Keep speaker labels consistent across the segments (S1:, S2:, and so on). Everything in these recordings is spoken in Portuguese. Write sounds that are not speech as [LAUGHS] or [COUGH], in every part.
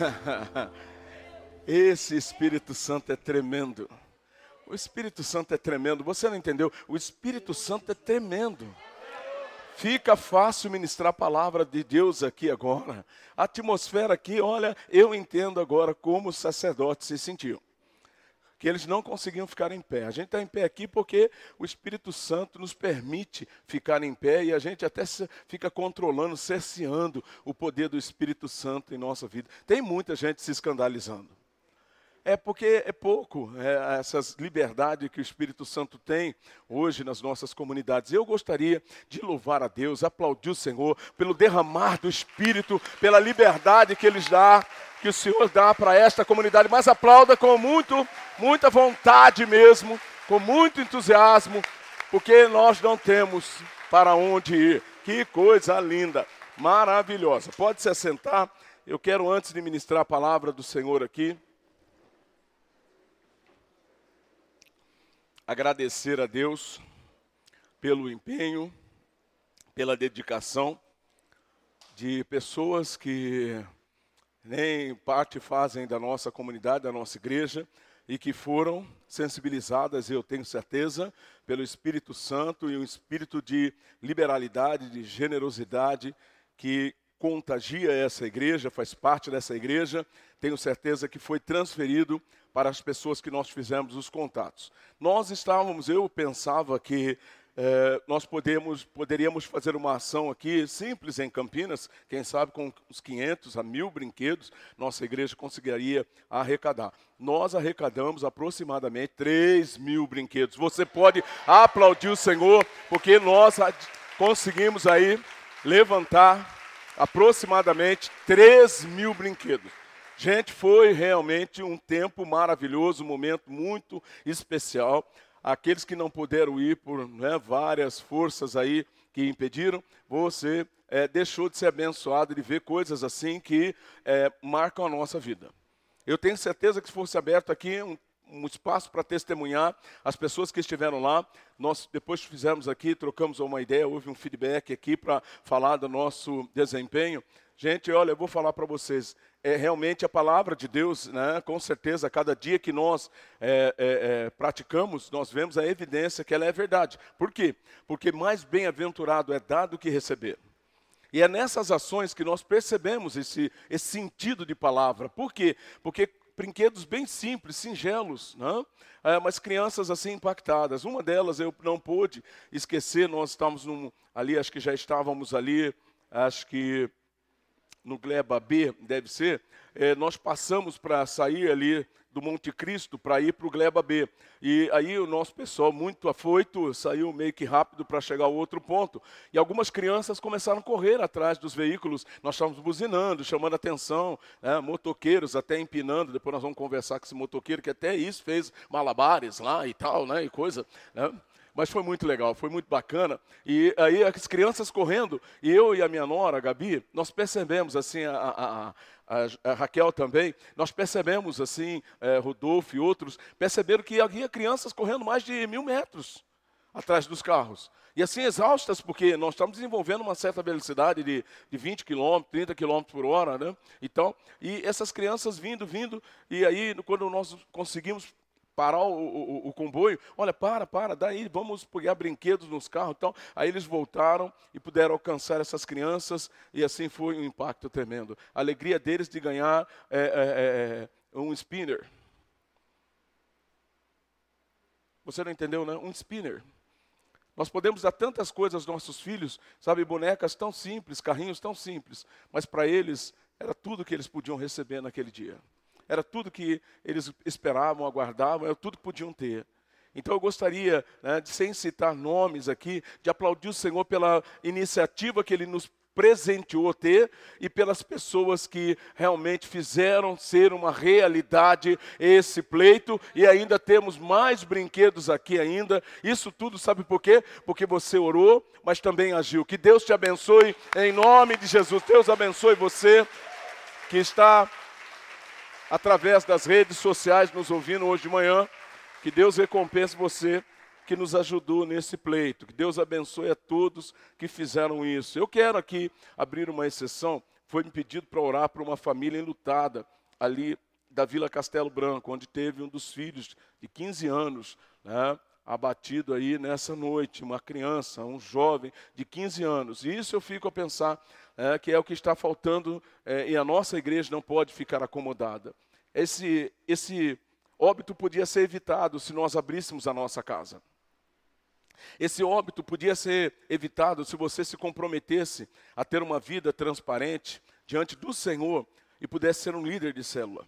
S1: [LAUGHS] Esse Espírito Santo é tremendo. O Espírito Santo é tremendo. Você não entendeu? O Espírito Santo é tremendo. Fica fácil ministrar a palavra de Deus aqui agora. A atmosfera aqui, olha, eu entendo agora como os sacerdotes se sentiam. Que eles não conseguiam ficar em pé. A gente está em pé aqui porque o Espírito Santo nos permite ficar em pé e a gente até fica controlando, cerceando o poder do Espírito Santo em nossa vida. Tem muita gente se escandalizando. É porque é pouco é, essas liberdades que o Espírito Santo tem hoje nas nossas comunidades. Eu gostaria de louvar a Deus, aplaudir o Senhor pelo derramar do Espírito, pela liberdade que Ele dá, que o Senhor dá para esta comunidade. Mas aplauda com muito, muita vontade mesmo, com muito entusiasmo, porque nós não temos para onde ir. Que coisa linda, maravilhosa. Pode se assentar. Eu quero, antes de ministrar a palavra do Senhor aqui, agradecer a Deus pelo empenho, pela dedicação de pessoas que nem parte fazem da nossa comunidade, da nossa igreja, e que foram sensibilizadas, eu tenho certeza, pelo Espírito Santo e um espírito de liberalidade, de generosidade que contagia essa igreja, faz parte dessa igreja, tenho certeza que foi transferido para as pessoas que nós fizemos os contatos. Nós estávamos, eu pensava que é, nós podemos, poderíamos fazer uma ação aqui simples em Campinas, quem sabe com uns 500 a mil brinquedos, nossa igreja conseguiria arrecadar. Nós arrecadamos aproximadamente 3 mil brinquedos. Você pode aplaudir o Senhor, porque nós conseguimos aí levantar aproximadamente 3 mil brinquedos. Gente, foi realmente um tempo maravilhoso, um momento muito especial. Aqueles que não puderam ir por né, várias forças aí que impediram, você é, deixou de ser abençoado de ver coisas assim que é, marcam a nossa vida. Eu tenho certeza que se fosse aberto aqui um, um espaço para testemunhar as pessoas que estiveram lá. Nós depois fizemos aqui, trocamos uma ideia, houve um feedback aqui para falar do nosso desempenho. Gente, olha, eu vou falar para vocês, é realmente a palavra de Deus, né? com certeza, cada dia que nós é, é, é, praticamos, nós vemos a evidência que ela é verdade. Por quê? Porque mais bem-aventurado é dar do que receber. E é nessas ações que nós percebemos esse, esse sentido de palavra. Por quê? Porque brinquedos bem simples, singelos, né? É, mas crianças assim impactadas. Uma delas eu não pude esquecer, nós estávamos num, ali, acho que já estávamos ali, acho que no Gleba B, deve ser, é, nós passamos para sair ali do Monte Cristo para ir para o Gleba B. E aí o nosso pessoal, muito afoito, saiu meio que rápido para chegar ao outro ponto. E algumas crianças começaram a correr atrás dos veículos. Nós estávamos buzinando, chamando atenção, né, motoqueiros até empinando. Depois nós vamos conversar com esse motoqueiro que até isso fez malabares lá e tal, né, e coisa. Né? Mas foi muito legal, foi muito bacana. E aí as crianças correndo, e eu e a minha nora, a Gabi, nós percebemos assim, a, a, a, a Raquel também, nós percebemos assim, é, Rodolfo e outros, perceberam que havia crianças correndo mais de mil metros atrás dos carros. E assim exaustas, porque nós estamos desenvolvendo uma certa velocidade de, de 20 km, 30 km por hora, né? Então, e essas crianças vindo, vindo, e aí quando nós conseguimos parar o, o, o, comboio, olha, para, para, daí vamos pegar brinquedos nos carros. Então, aí eles voltaram e puderam alcançar essas crianças, e assim foi um impacto tremendo. A alegria deles de ganhar é, é, é, é um spinner. Você não entendeu, né? Um spinner. Nós podemos dar tantas coisas aos nossos filhos, sabe, bonecas tão simples, carrinhos tão simples, mas para eles era tudo que eles podiam receber naquele dia era tudo que eles esperavam, aguardavam, era tudo que podiam ter. Então eu gostaria, né, de, sem citar nomes aqui, de aplaudir o Senhor pela iniciativa que Ele nos presenteou ter e pelas pessoas que realmente fizeram ser uma realidade esse pleito e ainda temos mais brinquedos aqui ainda. Isso tudo sabe por quê? Porque você orou, mas também agiu. Que Deus te abençoe em nome de Jesus. Deus abençoe você que está através das redes sociais nos ouvindo hoje de manhã. Que Deus recompense você que nos ajudou nesse pleito. Que Deus abençoe a todos que fizeram isso. Eu quero aqui abrir uma exceção foi me pedido para orar para uma família enlutada ali da Vila Castelo Branco, onde teve um dos filhos de 15 anos, né, abatido aí nessa noite, uma criança, um jovem de 15 anos. E isso eu fico a pensar é, que é o que está faltando é, e a nossa igreja não pode ficar acomodada. Esse, esse óbito podia ser evitado se nós abríssemos a nossa casa. Esse óbito podia ser evitado se você se comprometesse a ter uma vida transparente diante do Senhor e pudesse ser um líder de célula.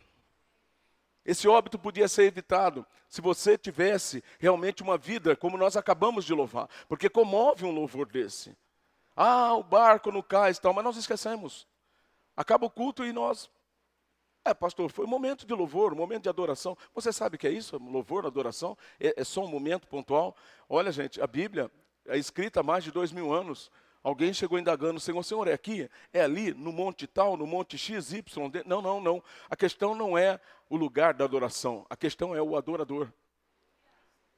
S1: Esse óbito podia ser evitado se você tivesse realmente uma vida como nós acabamos de louvar, porque comove um louvor desse. Ah, o barco no cais tal, mas nós esquecemos. Acaba o culto e nós. É, pastor, foi um momento de louvor, um momento de adoração. Você sabe o que é isso? Louvor, adoração? É, é só um momento pontual? Olha, gente, a Bíblia é escrita há mais de dois mil anos. Alguém chegou indagando, Senhor, Senhor, é aqui? É ali, no monte tal, no monte X, Y? Não, não, não. A questão não é o lugar da adoração, a questão é o adorador.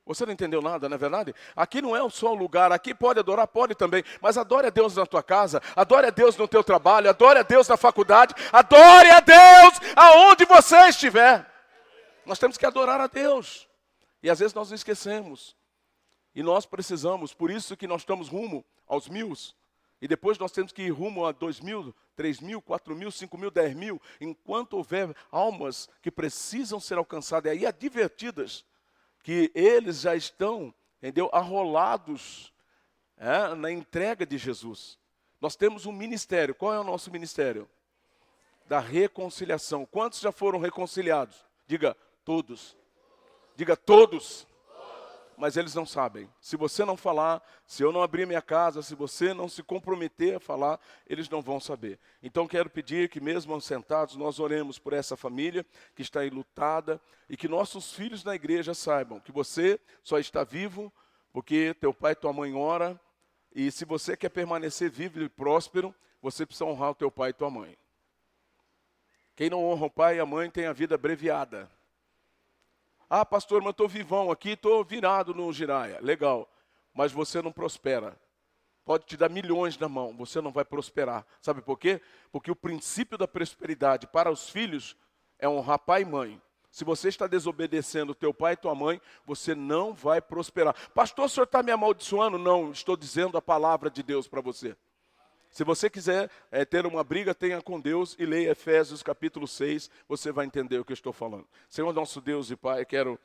S1: Você não entendeu nada, não é verdade? Aqui não é só o lugar, aqui pode adorar, pode também, mas adore a Deus na tua casa, adore a Deus no teu trabalho, adore a Deus na faculdade, adore a Deus aonde você estiver. Nós temos que adorar a Deus. E às vezes nós esquecemos. E nós precisamos, por isso que nós estamos rumo aos mil. E depois nós temos que ir rumo a dois mil, três mil, quatro mil, cinco mil, dez mil, enquanto houver almas que precisam ser alcançadas e aí advertidas que eles já estão, entendeu, arrolados é, na entrega de Jesus. Nós temos um ministério. Qual é o nosso ministério? Da reconciliação. Quantos já foram reconciliados? Diga todos. Diga todos mas eles não sabem. Se você não falar, se eu não abrir minha casa, se você não se comprometer a falar, eles não vão saber. Então quero pedir que, mesmo sentados, nós oremos por essa família que está enlutada e que nossos filhos na igreja saibam que você só está vivo porque teu pai e tua mãe ora e se você quer permanecer vivo e próspero, você precisa honrar o teu pai e tua mãe. Quem não honra o pai e a mãe tem a vida abreviada. Ah, pastor, mas estou vivão aqui, estou virado no giraia. Legal, mas você não prospera. Pode te dar milhões na mão, você não vai prosperar. Sabe por quê? Porque o princípio da prosperidade para os filhos é honrar pai e mãe. Se você está desobedecendo teu pai e tua mãe, você não vai prosperar. Pastor, o senhor está me amaldiçoando? Não, estou dizendo a palavra de Deus para você. Se você quiser é, ter uma briga, tenha com Deus e leia Efésios capítulo 6, você vai entender o que eu estou falando. Senhor nosso Deus e Pai, quero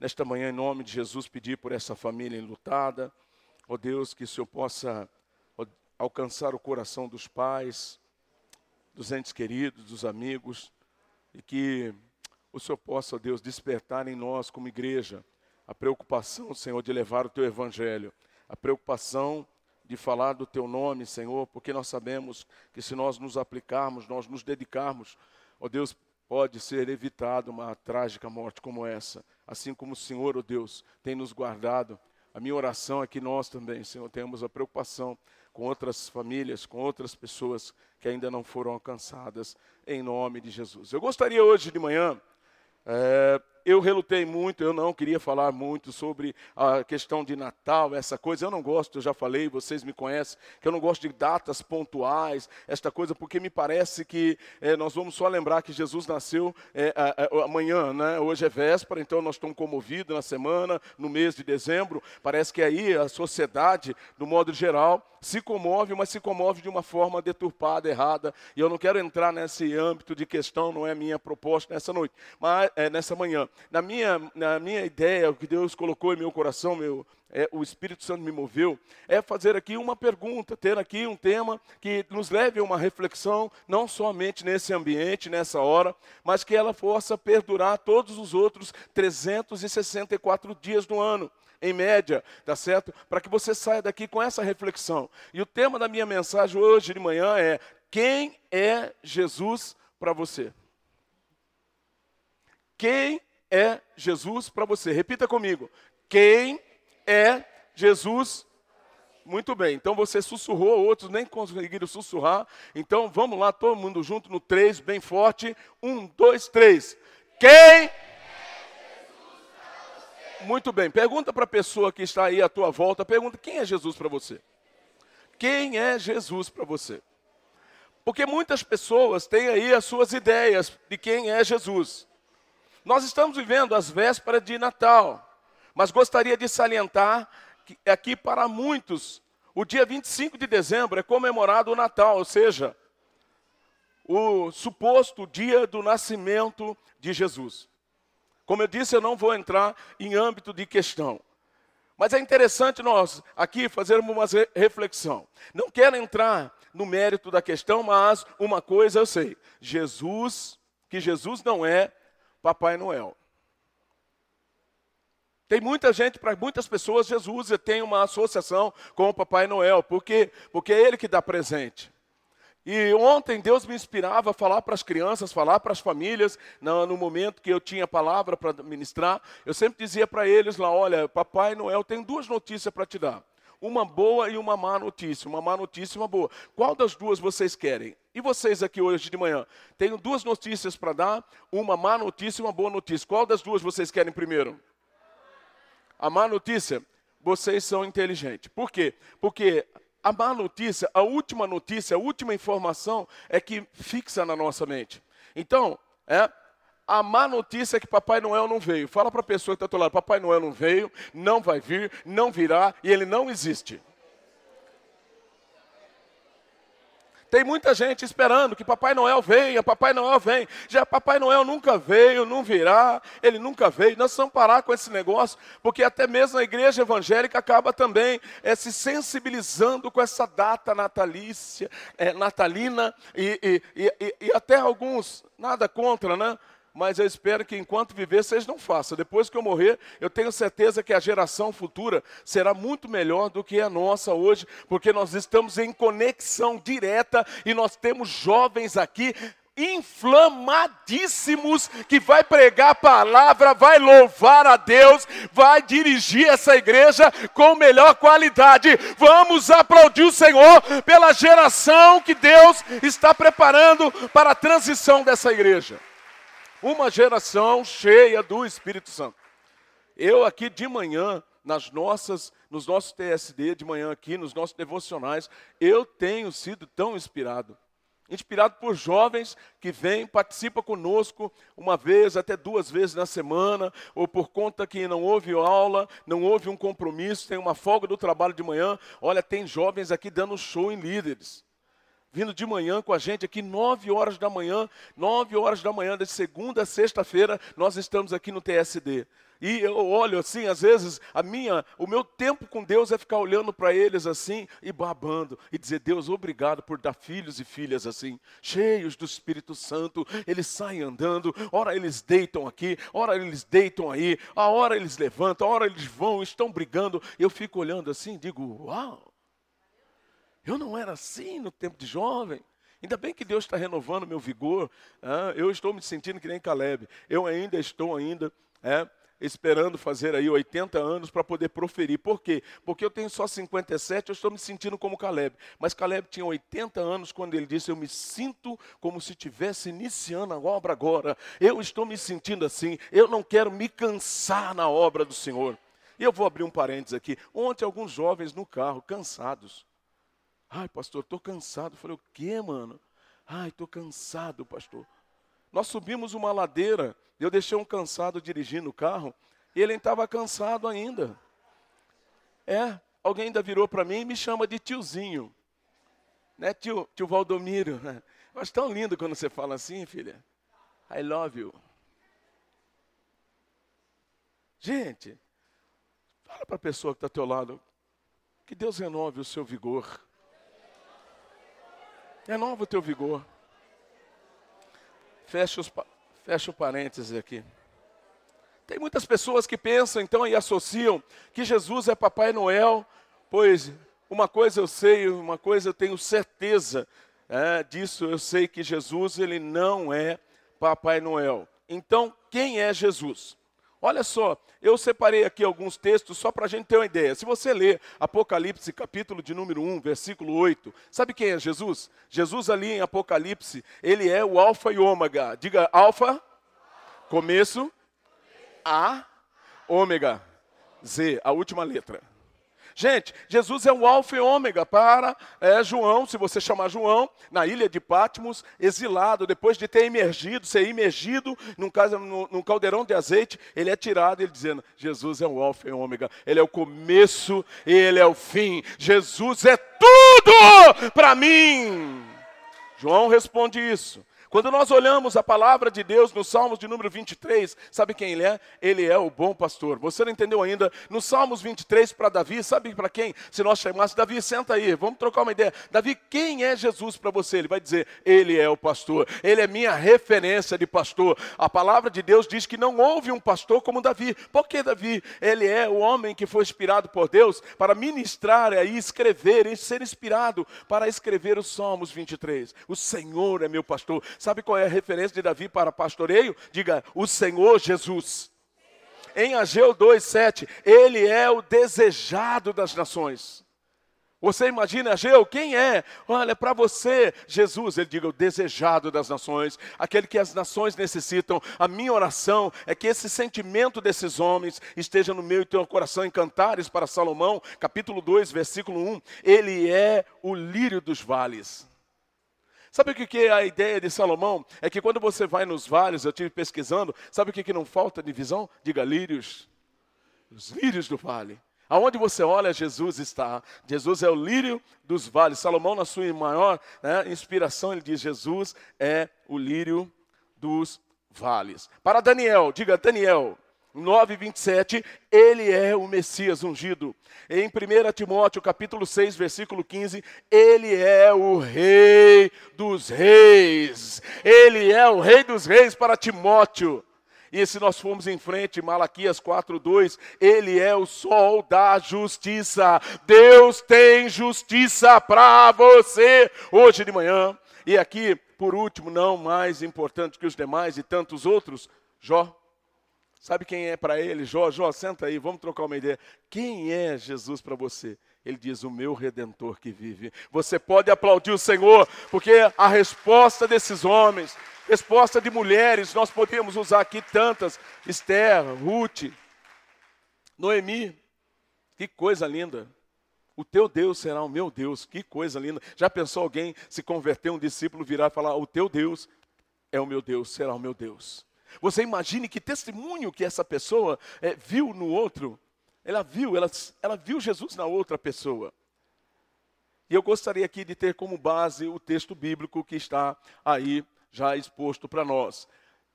S1: nesta manhã, em nome de Jesus, pedir por essa família enlutada. Ó oh Deus, que o Senhor possa alcançar o coração dos pais, dos entes queridos, dos amigos, e que o Senhor possa, ó Deus, despertar em nós como igreja a preocupação, Senhor, de levar o teu evangelho, a preocupação de falar do teu nome, Senhor, porque nós sabemos que se nós nos aplicarmos, nós nos dedicarmos, ó Deus, pode ser evitada uma trágica morte como essa. Assim como o Senhor, ó Deus, tem nos guardado. A minha oração é que nós também, Senhor, tenhamos a preocupação com outras famílias, com outras pessoas que ainda não foram alcançadas, em nome de Jesus. Eu gostaria hoje de manhã é, eu relutei muito, eu não queria falar muito sobre a questão de Natal, essa coisa. Eu não gosto, eu já falei, vocês me conhecem, que eu não gosto de datas pontuais, esta coisa, porque me parece que é, nós vamos só lembrar que Jesus nasceu é, a, a, amanhã, né? Hoje é véspera, então nós estamos comovidos na semana, no mês de dezembro. Parece que aí a sociedade, do modo geral, se comove, mas se comove de uma forma deturpada, errada. E eu não quero entrar nesse âmbito de questão, não é minha proposta nessa noite, mas é, nessa manhã na minha, na minha ideia, o que Deus colocou em meu coração, meu, é, o Espírito Santo me moveu, é fazer aqui uma pergunta, ter aqui um tema que nos leve a uma reflexão, não somente nesse ambiente, nessa hora, mas que ela possa perdurar todos os outros 364 dias do ano em média, tá certo? Para que você saia daqui com essa reflexão. E o tema da minha mensagem hoje de manhã é: quem é Jesus para você? Quem é Jesus para você? Repita comigo. Quem é Jesus? Muito bem, então você sussurrou, outros nem conseguiram sussurrar. Então vamos lá, todo mundo junto no três, bem forte. Um, dois, três. Quem? Muito bem, pergunta para a pessoa que está aí à tua volta, pergunta quem é Jesus para você? Quem é Jesus para você? Porque muitas pessoas têm aí as suas ideias de quem é Jesus. Nós estamos vivendo as vésperas de Natal, mas gostaria de salientar que aqui para muitos, o dia 25 de dezembro é comemorado o Natal, ou seja, o suposto dia do nascimento de Jesus. Como eu disse, eu não vou entrar em âmbito de questão. Mas é interessante nós aqui fazermos uma reflexão. Não quero entrar no mérito da questão, mas uma coisa eu sei: Jesus, que Jesus não é Papai Noel. Tem muita gente, para muitas pessoas, Jesus tem uma associação com o Papai Noel, porque, porque é ele que dá presente. E ontem Deus me inspirava a falar para as crianças, falar para as famílias, no, no, momento que eu tinha palavra para ministrar, eu sempre dizia para eles lá: olha, Papai Noel tem duas notícias para te dar. Uma boa e uma má notícia. Uma má notícia e uma boa. Qual das duas vocês querem? E vocês aqui hoje de manhã? Tenho duas notícias para dar, uma má notícia e uma boa notícia. Qual das duas vocês querem primeiro? A má notícia, vocês são inteligentes. Por quê? Porque a má notícia, a última notícia, a última informação é que fixa na nossa mente. Então, é, a má notícia é que Papai Noel não veio. Fala para a pessoa que está do lado: Papai Noel não veio, não vai vir, não virá e ele não existe. Tem muita gente esperando que Papai Noel venha, Papai Noel vem. Já Papai Noel nunca veio, não virá, ele nunca veio. Nós precisamos parar com esse negócio, porque até mesmo a igreja evangélica acaba também é, se sensibilizando com essa data natalícia, é, natalina, e, e, e, e até alguns, nada contra, né? Mas eu espero que enquanto viver vocês não façam. Depois que eu morrer, eu tenho certeza que a geração futura será muito melhor do que a nossa hoje, porque nós estamos em conexão direta e nós temos jovens aqui inflamadíssimos que vai pregar a palavra, vai louvar a Deus, vai dirigir essa igreja com melhor qualidade. Vamos aplaudir o Senhor pela geração que Deus está preparando para a transição dessa igreja uma geração cheia do Espírito Santo. Eu aqui de manhã, nas nossas, nos nossos TSD de manhã aqui, nos nossos devocionais, eu tenho sido tão inspirado. Inspirado por jovens que vêm, participam conosco uma vez, até duas vezes na semana, ou por conta que não houve aula, não houve um compromisso, tem uma folga do trabalho de manhã. Olha, tem jovens aqui dando show em líderes vindo de manhã com a gente aqui, nove horas da manhã, nove horas da manhã, de segunda a sexta-feira, nós estamos aqui no TSD. E eu olho assim, às vezes, a minha, o meu tempo com Deus é ficar olhando para eles assim e babando e dizer: Deus, obrigado por dar filhos e filhas assim, cheios do Espírito Santo. Eles saem andando, ora eles deitam aqui, ora eles deitam aí, a hora eles levantam, a hora eles vão, estão brigando. Eu fico olhando assim, digo: Uau! Eu não era assim no tempo de jovem. Ainda bem que Deus está renovando meu vigor. Ah, eu estou me sentindo que nem Caleb. Eu ainda estou ainda é, esperando fazer aí 80 anos para poder proferir. Por quê? Porque eu tenho só 57, eu estou me sentindo como Caleb. Mas Caleb tinha 80 anos quando ele disse: Eu me sinto como se estivesse iniciando a obra agora. Eu estou me sentindo assim. Eu não quero me cansar na obra do Senhor. E eu vou abrir um parênteses aqui. Ontem, alguns jovens no carro, cansados. Ai, pastor, estou cansado. Eu falei, o quê, mano? Ai, estou cansado, pastor. Nós subimos uma ladeira, eu deixei um cansado dirigindo o carro, e ele estava cansado ainda. É, alguém ainda virou para mim e me chama de tiozinho. Né, tio, tio Valdomiro? Né? Eu acho tão lindo quando você fala assim, filha. I love you. Gente, fala para a pessoa que está ao teu lado, que Deus renove o seu vigor. Renova o teu vigor. Fecha, os, fecha o parênteses aqui. Tem muitas pessoas que pensam então e associam que Jesus é Papai Noel, pois uma coisa eu sei, uma coisa eu tenho certeza é, disso, eu sei que Jesus ele não é Papai Noel. Então, quem é Jesus? Olha só, eu separei aqui alguns textos só para a gente ter uma ideia. Se você ler Apocalipse, capítulo de número 1, versículo 8, sabe quem é Jesus? Jesus ali em Apocalipse, ele é o alfa e ômega. Diga alfa, começo, A, ômega, Z, a última letra. Gente, Jesus é o alfa e ômega para é, João, se você chamar João, na ilha de Patmos, exilado, depois de ter emergido, ser imergido num, num caldeirão de azeite, ele é tirado, ele dizendo, Jesus é o alfa e ômega, ele é o começo e ele é o fim, Jesus é tudo para mim. João responde isso. Quando nós olhamos a palavra de Deus no Salmos de número 23, sabe quem ele é? Ele é o bom pastor. Você não entendeu ainda? No Salmos 23 para Davi, sabe para quem? Se nós chamássemos Davi, senta aí, vamos trocar uma ideia. Davi, quem é Jesus para você? Ele vai dizer: Ele é o pastor. Ele é minha referência de pastor. A palavra de Deus diz que não houve um pastor como Davi. Por que Davi? Ele é o homem que foi inspirado por Deus para ministrar e escrever, e ser inspirado para escrever os Salmos 23. O Senhor é meu pastor. Sabe qual é a referência de Davi para pastoreio? Diga, o Senhor Jesus. Em Ageu 2,7, ele é o desejado das nações. Você imagina, Ageu, quem é? Olha, para você, Jesus, ele diga o desejado das nações, aquele que as nações necessitam. A minha oração é que esse sentimento desses homens esteja no meu e teu coração em Cantares para Salomão, capítulo 2, versículo 1. Ele é o lírio dos vales. Sabe o que é a ideia de Salomão? É que quando você vai nos vales, eu estive pesquisando, sabe o que não falta de visão? Diga lírios. Os lírios do vale. Aonde você olha, Jesus está. Jesus é o lírio dos vales. Salomão, na sua maior né, inspiração, ele diz: Jesus é o lírio dos vales. Para Daniel, diga Daniel, 9, 27, ele é o Messias ungido. Em 1 Timóteo, capítulo 6, versículo 15, ele é o rei dos reis. Ele é o rei dos reis para Timóteo. E se nós formos em frente, Malaquias 2, ele é o sol da justiça. Deus tem justiça para você hoje de manhã. E aqui, por último, não mais importante que os demais e tantos outros, Jó Sabe quem é para ele? Jó, Jó, senta aí, vamos trocar uma ideia. Quem é Jesus para você? Ele diz: O meu redentor que vive. Você pode aplaudir o Senhor, porque a resposta desses homens, resposta de mulheres, nós podemos usar aqui tantas: Esther, Ruth, Noemi. Que coisa linda. O teu Deus será o meu Deus. Que coisa linda. Já pensou alguém se converter, um discípulo virar e falar: O teu Deus é o meu Deus, será o meu Deus. Você imagine que testemunho que essa pessoa é, viu no outro. Ela viu, ela, ela viu Jesus na outra pessoa. E eu gostaria aqui de ter como base o texto bíblico que está aí já exposto para nós.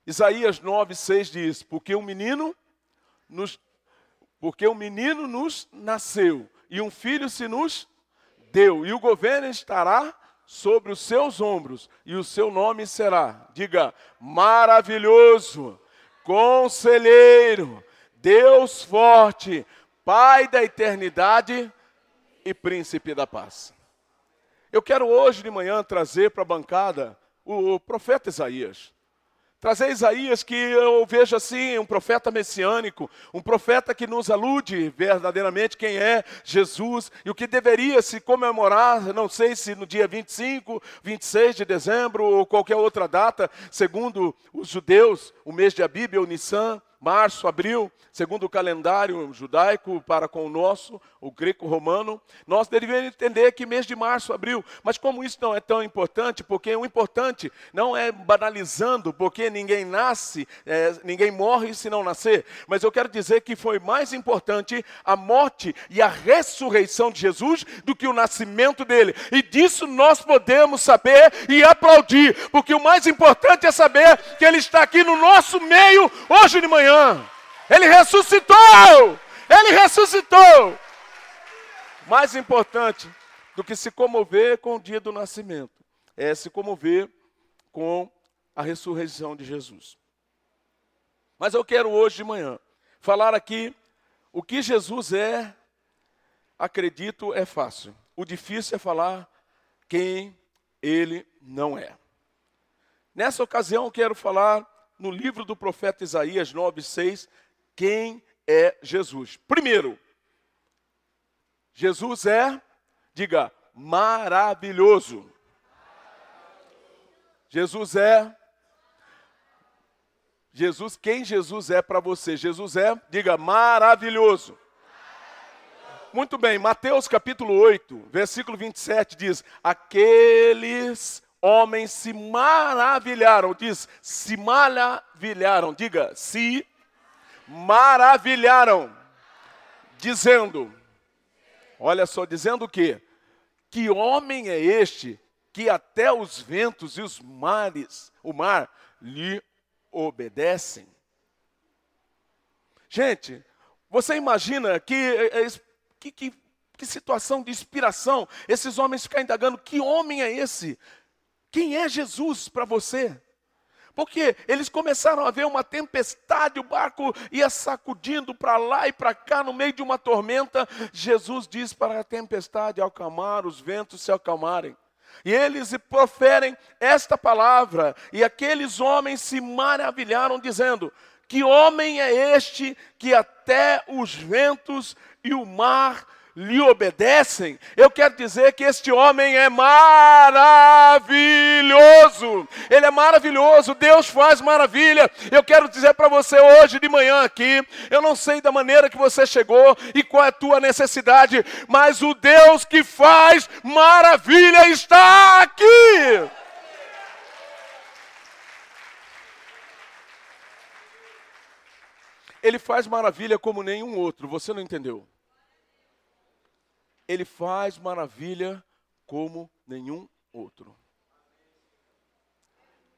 S1: Isaías 9, 6 diz: Porque um menino nos, porque um menino nos nasceu, e um filho se nos deu, e o governo estará sobre os seus ombros, e o seu nome será, diga, maravilhoso, conselheiro, Deus forte, Pai da eternidade e príncipe da paz. Eu quero hoje de manhã trazer para a bancada o profeta Isaías. Trazer Isaías que eu vejo assim, um profeta messiânico, um profeta que nos alude verdadeiramente quem é Jesus e o que deveria se comemorar, não sei se no dia 25, 26 de dezembro ou qualquer outra data, segundo os judeus, o mês de Abib ou Nissan, março, abril, segundo o calendário judaico para com o nosso, o greco-romano, nós deveríamos entender que mês de março, abril, mas como isso não é tão importante, porque o importante não é banalizando, porque ninguém nasce, é, ninguém morre se não nascer, mas eu quero dizer que foi mais importante a morte e a ressurreição de Jesus do que o nascimento dele, e disso nós podemos saber e aplaudir, porque o mais importante é saber que ele está aqui no nosso meio hoje de manhã manhã. Ele ressuscitou! Ele ressuscitou! Mais importante do que se comover com o dia do nascimento é se comover com a ressurreição de Jesus. Mas eu quero hoje de manhã falar aqui o que Jesus é, acredito, é fácil. O difícil é falar quem ele não é. Nessa ocasião, eu quero falar no livro do profeta Isaías 9:6 quem é Jesus. Primeiro, Jesus é, diga, maravilhoso. Jesus é Jesus, quem Jesus é para você? Jesus é, diga, maravilhoso. Muito bem, Mateus capítulo 8, versículo 27 diz: Aqueles homens se maravilharam, diz, se maravilharam, diga, se maravilharam, dizendo, olha só, dizendo o quê? Que homem é este que até os ventos e os mares, o mar, lhe obedecem? Gente, você imagina que, é, é, que, que, que situação de inspiração esses homens ficam indagando: que homem é esse? Quem é Jesus para você? Porque eles começaram a ver uma tempestade, o barco ia sacudindo para lá e para cá no meio de uma tormenta. Jesus diz para a tempestade acalmar, os ventos se acalmarem. E eles proferem esta palavra, e aqueles homens se maravilharam, dizendo: Que homem é este que até os ventos e o mar lhe obedecem, eu quero dizer que este homem é maravilhoso. Ele é maravilhoso, Deus faz maravilha. Eu quero dizer para você hoje de manhã aqui, eu não sei da maneira que você chegou e qual é a tua necessidade, mas o Deus que faz maravilha está aqui. Ele faz maravilha como nenhum outro, você não entendeu? Ele faz maravilha como nenhum outro.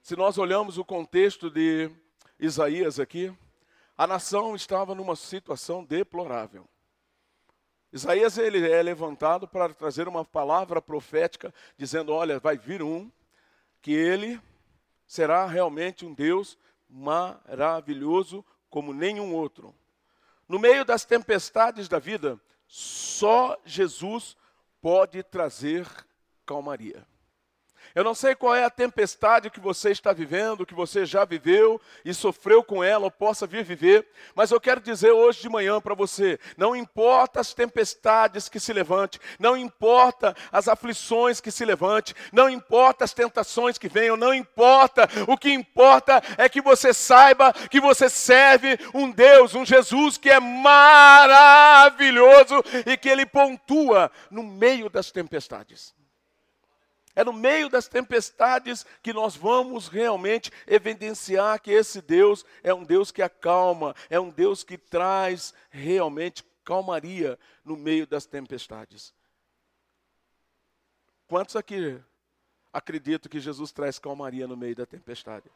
S1: Se nós olhamos o contexto de Isaías aqui, a nação estava numa situação deplorável. Isaías ele é levantado para trazer uma palavra profética dizendo: "Olha, vai vir um que ele será realmente um Deus maravilhoso como nenhum outro". No meio das tempestades da vida, só Jesus pode trazer calmaria. Eu não sei qual é a tempestade que você está vivendo, que você já viveu e sofreu com ela ou possa vir viver, mas eu quero dizer hoje de manhã para você: não importa as tempestades que se levante, não importa as aflições que se levante, não importa as tentações que venham, não importa, o que importa é que você saiba que você serve um Deus, um Jesus que é maravilhoso e que ele pontua no meio das tempestades. É no meio das tempestades que nós vamos realmente evidenciar que esse Deus é um Deus que acalma, é um Deus que traz realmente calmaria no meio das tempestades. Quantos aqui acreditam que Jesus traz calmaria no meio da tempestade?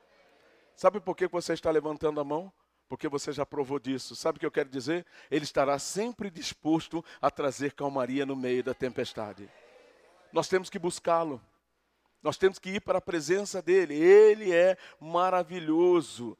S1: Sabe por que você está levantando a mão? Porque você já provou disso. Sabe o que eu quero dizer? Ele estará sempre disposto a trazer calmaria no meio da tempestade. Nós temos que buscá-lo. Nós temos que ir para a presença dele. Ele é maravilhoso.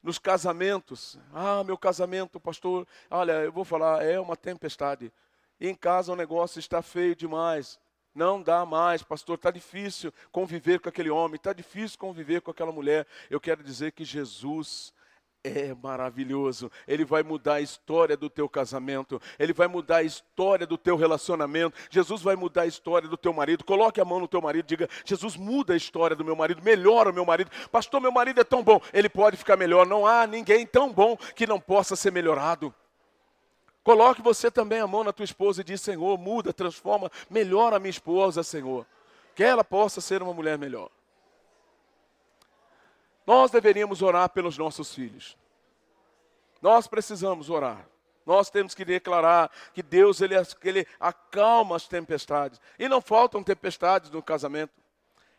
S1: Nos casamentos, ah, meu casamento, pastor, olha, eu vou falar, é uma tempestade. Em casa o negócio está feio demais. Não dá mais, pastor, está difícil conviver com aquele homem, está difícil conviver com aquela mulher. Eu quero dizer que Jesus é maravilhoso. Ele vai mudar a história do teu casamento, ele vai mudar a história do teu relacionamento. Jesus vai mudar a história do teu marido. Coloque a mão no teu marido, diga: Jesus muda a história do meu marido, melhora o meu marido. Pastor, meu marido é tão bom, ele pode ficar melhor. Não há ninguém tão bom que não possa ser melhorado. Coloque você também a mão na tua esposa e diz: Senhor, muda, transforma, melhora a minha esposa, Senhor. Que ela possa ser uma mulher melhor. Nós deveríamos orar pelos nossos filhos. Nós precisamos orar. Nós temos que declarar que Deus ele, ele acalma as tempestades. E não faltam tempestades no casamento.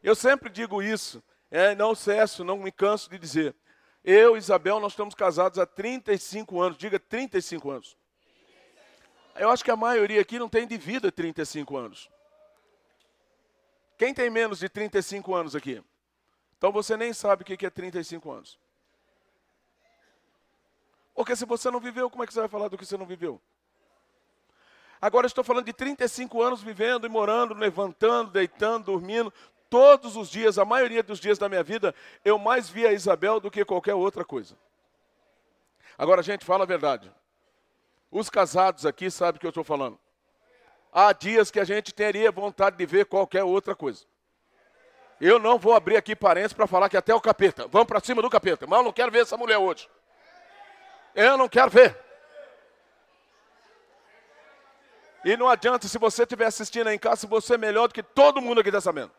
S1: Eu sempre digo isso, é, não cesso, não me canso de dizer. Eu e Isabel, nós estamos casados há 35 anos. Diga 35 anos. Eu acho que a maioria aqui não tem de vida 35 anos. Quem tem menos de 35 anos aqui? Então você nem sabe o que é 35 anos. Porque se você não viveu, como é que você vai falar do que você não viveu? Agora estou falando de 35 anos vivendo e morando, levantando, deitando, dormindo, todos os dias, a maioria dos dias da minha vida, eu mais vi a Isabel do que qualquer outra coisa. Agora, gente, fala a verdade. Os casados aqui sabem o que eu estou falando. Há dias que a gente teria vontade de ver qualquer outra coisa. Eu não vou abrir aqui parênteses para falar que até o capeta. Vamos para cima do capeta. Mas eu não quero ver essa mulher hoje. Eu não quero ver. E não adianta, se você estiver assistindo aí em casa, você é melhor do que todo mundo aqui está sabendo.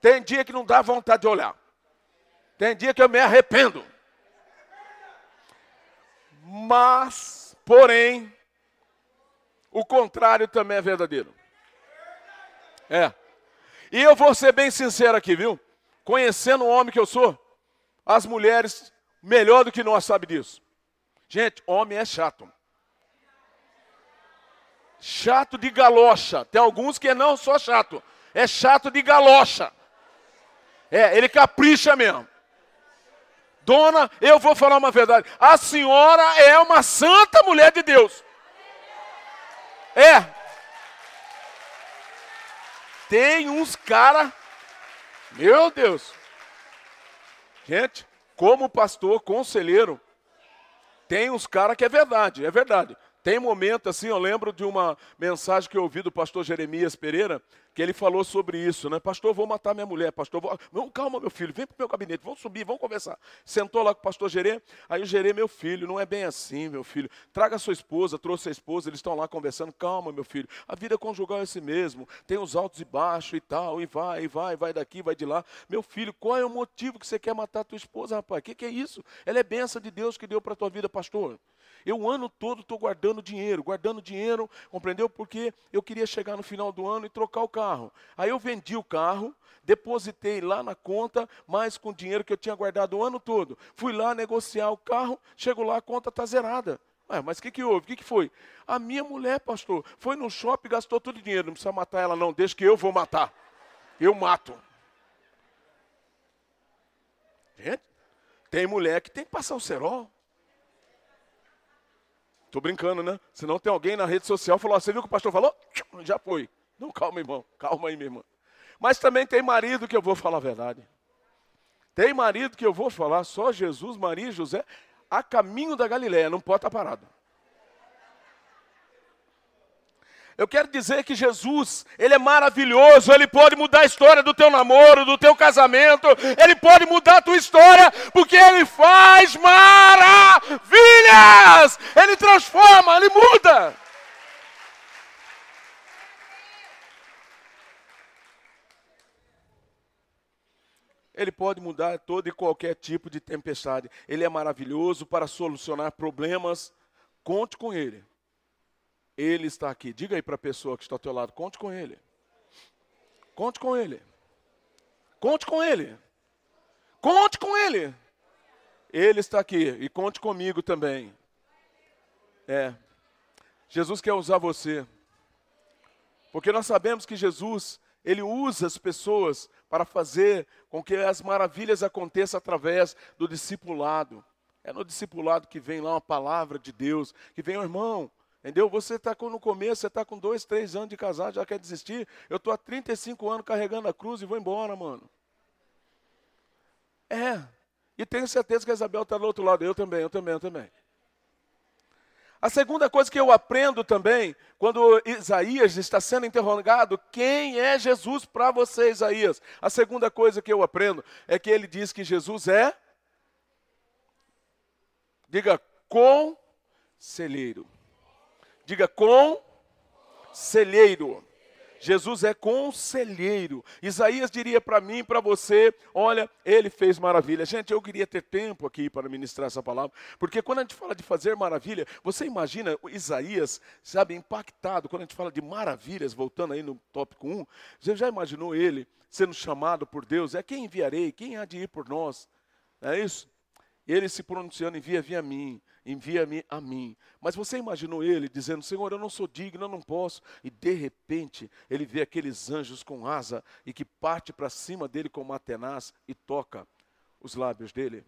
S1: Tem dia que não dá vontade de olhar. Tem dia que eu me arrependo. Mas, porém, o contrário também é verdadeiro. É. E eu vou ser bem sincero aqui, viu? Conhecendo o homem que eu sou, as mulheres, melhor do que nós, sabe disso. Gente, homem é chato. Chato de galocha. Tem alguns que não só chato, é chato de galocha. É, ele capricha mesmo. Dona, eu vou falar uma verdade. A senhora é uma santa mulher de Deus. É. Tem uns cara, meu Deus. Gente, como pastor, conselheiro, tem uns cara que é verdade, é verdade. Tem momento assim, eu lembro de uma mensagem que eu ouvi do pastor Jeremias Pereira, que ele falou sobre isso, né? Pastor, vou matar minha mulher, pastor, vou... Não, calma, meu filho, vem para o meu gabinete, vamos subir, vamos conversar. Sentou lá com o pastor Gerê, aí o Gerê, meu filho, não é bem assim, meu filho. Traga a sua esposa, trouxe a esposa, eles estão lá conversando, calma, meu filho. A vida conjugal é assim mesmo, tem os altos e baixos e tal, e vai, e vai, vai daqui, vai de lá. Meu filho, qual é o motivo que você quer matar a tua esposa, rapaz? O que, que é isso? Ela é benção de Deus que deu para a tua vida, pastor. Eu o ano todo estou guardando dinheiro, guardando dinheiro, compreendeu? Porque eu queria chegar no final do ano e trocar o carro. Aí eu vendi o carro, depositei lá na conta, mais com o dinheiro que eu tinha guardado o ano todo. Fui lá negociar o carro, chego lá, a conta está zerada. Ué, mas o que, que houve? O que, que foi? A minha mulher, pastor, foi no shopping gastou todo o dinheiro. Não precisa matar ela, não, deixa que eu vou matar. Eu mato. Gente, tem mulher que tem que passar o cerol. Estou brincando, né? Se não tem alguém na rede social falou, você viu o que o pastor falou? Já foi. Não, calma, irmão. Calma aí, minha irmã. Mas também tem marido que eu vou falar a verdade. Tem marido que eu vou falar, só Jesus, Maria e José, a caminho da Galileia, não pode estar parado. Eu quero dizer que Jesus, Ele é maravilhoso, Ele pode mudar a história do teu namoro, do teu casamento, Ele pode mudar a tua história, porque Ele faz maravilhas, Ele transforma, Ele muda. Ele pode mudar todo e qualquer tipo de tempestade. Ele é maravilhoso para solucionar problemas. Conte com Ele. Ele está aqui. Diga aí para a pessoa que está ao teu lado, conte com ele. Conte com ele. Conte com ele. Conte com ele. Ele está aqui e conte comigo também. É. Jesus quer usar você. Porque nós sabemos que Jesus, ele usa as pessoas para fazer com que as maravilhas aconteçam através do discipulado. É no discipulado que vem lá uma palavra de Deus, que vem, oh, irmão, Entendeu? Você está no começo, você está com dois, três anos de casado, já quer desistir. Eu estou há 35 anos carregando a cruz e vou embora, mano. É. E tenho certeza que a Isabel está do outro lado. Eu também, eu também, eu também. A segunda coisa que eu aprendo também, quando Isaías está sendo interrogado, quem é Jesus para você, Isaías? A segunda coisa que eu aprendo é que ele diz que Jesus é, diga, conselheiro. Diga conselheiro. Jesus é conselheiro. Isaías diria para mim e para você: olha, ele fez maravilha. Gente, eu queria ter tempo aqui para ministrar essa palavra, porque quando a gente fala de fazer maravilha, você imagina Isaías, sabe, impactado, quando a gente fala de maravilhas, voltando aí no tópico 1, você já imaginou ele sendo chamado por Deus? É quem enviarei? Quem há de ir por nós? É isso? Ele se pronunciando, envia, via mim envia-me a mim. Mas você imaginou ele dizendo: Senhor, eu não sou digno, eu não posso. E de repente ele vê aqueles anjos com asa e que parte para cima dele como uma tenaz e toca os lábios dele.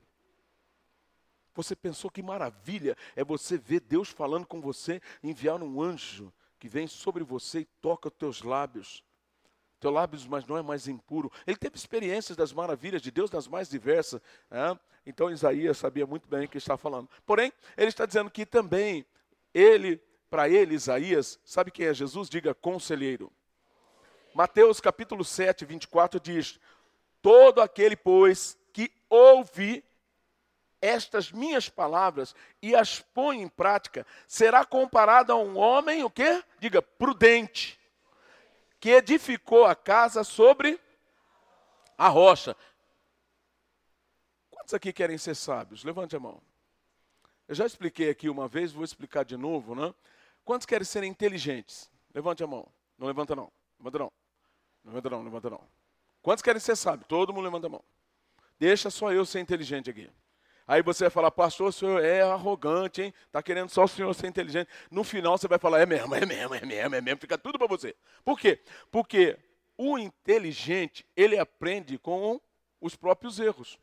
S1: Você pensou que maravilha é você ver Deus falando com você, enviar um anjo que vem sobre você e toca os teus lábios. Teu lábios, mas não é mais impuro. Ele teve experiências das maravilhas de Deus, das mais diversas. Né? Então Isaías sabia muito bem o que está falando. Porém, ele está dizendo que também ele, para ele, Isaías, sabe quem é Jesus? Diga conselheiro. Mateus capítulo 7, 24 diz: Todo aquele, pois, que ouve estas minhas palavras e as põe em prática, será comparado a um homem, o quê? Diga, prudente, que edificou a casa sobre a rocha. Quantos aqui querem ser sábios? Levante a mão. Eu já expliquei aqui uma vez, vou explicar de novo, né? Quantos querem ser inteligentes? Levante a mão. Não levanta não. Levanta não. Não levanta não, levanta não. Quantos querem ser sábios? Todo mundo levanta a mão. Deixa só eu ser inteligente aqui. Aí você vai falar, pastor, o senhor é arrogante, hein? Está querendo só o senhor ser inteligente. No final você vai falar, é mesmo, é mesmo, é mesmo, é mesmo. Fica tudo para você. Por quê? Porque o inteligente, ele aprende com os próprios erros.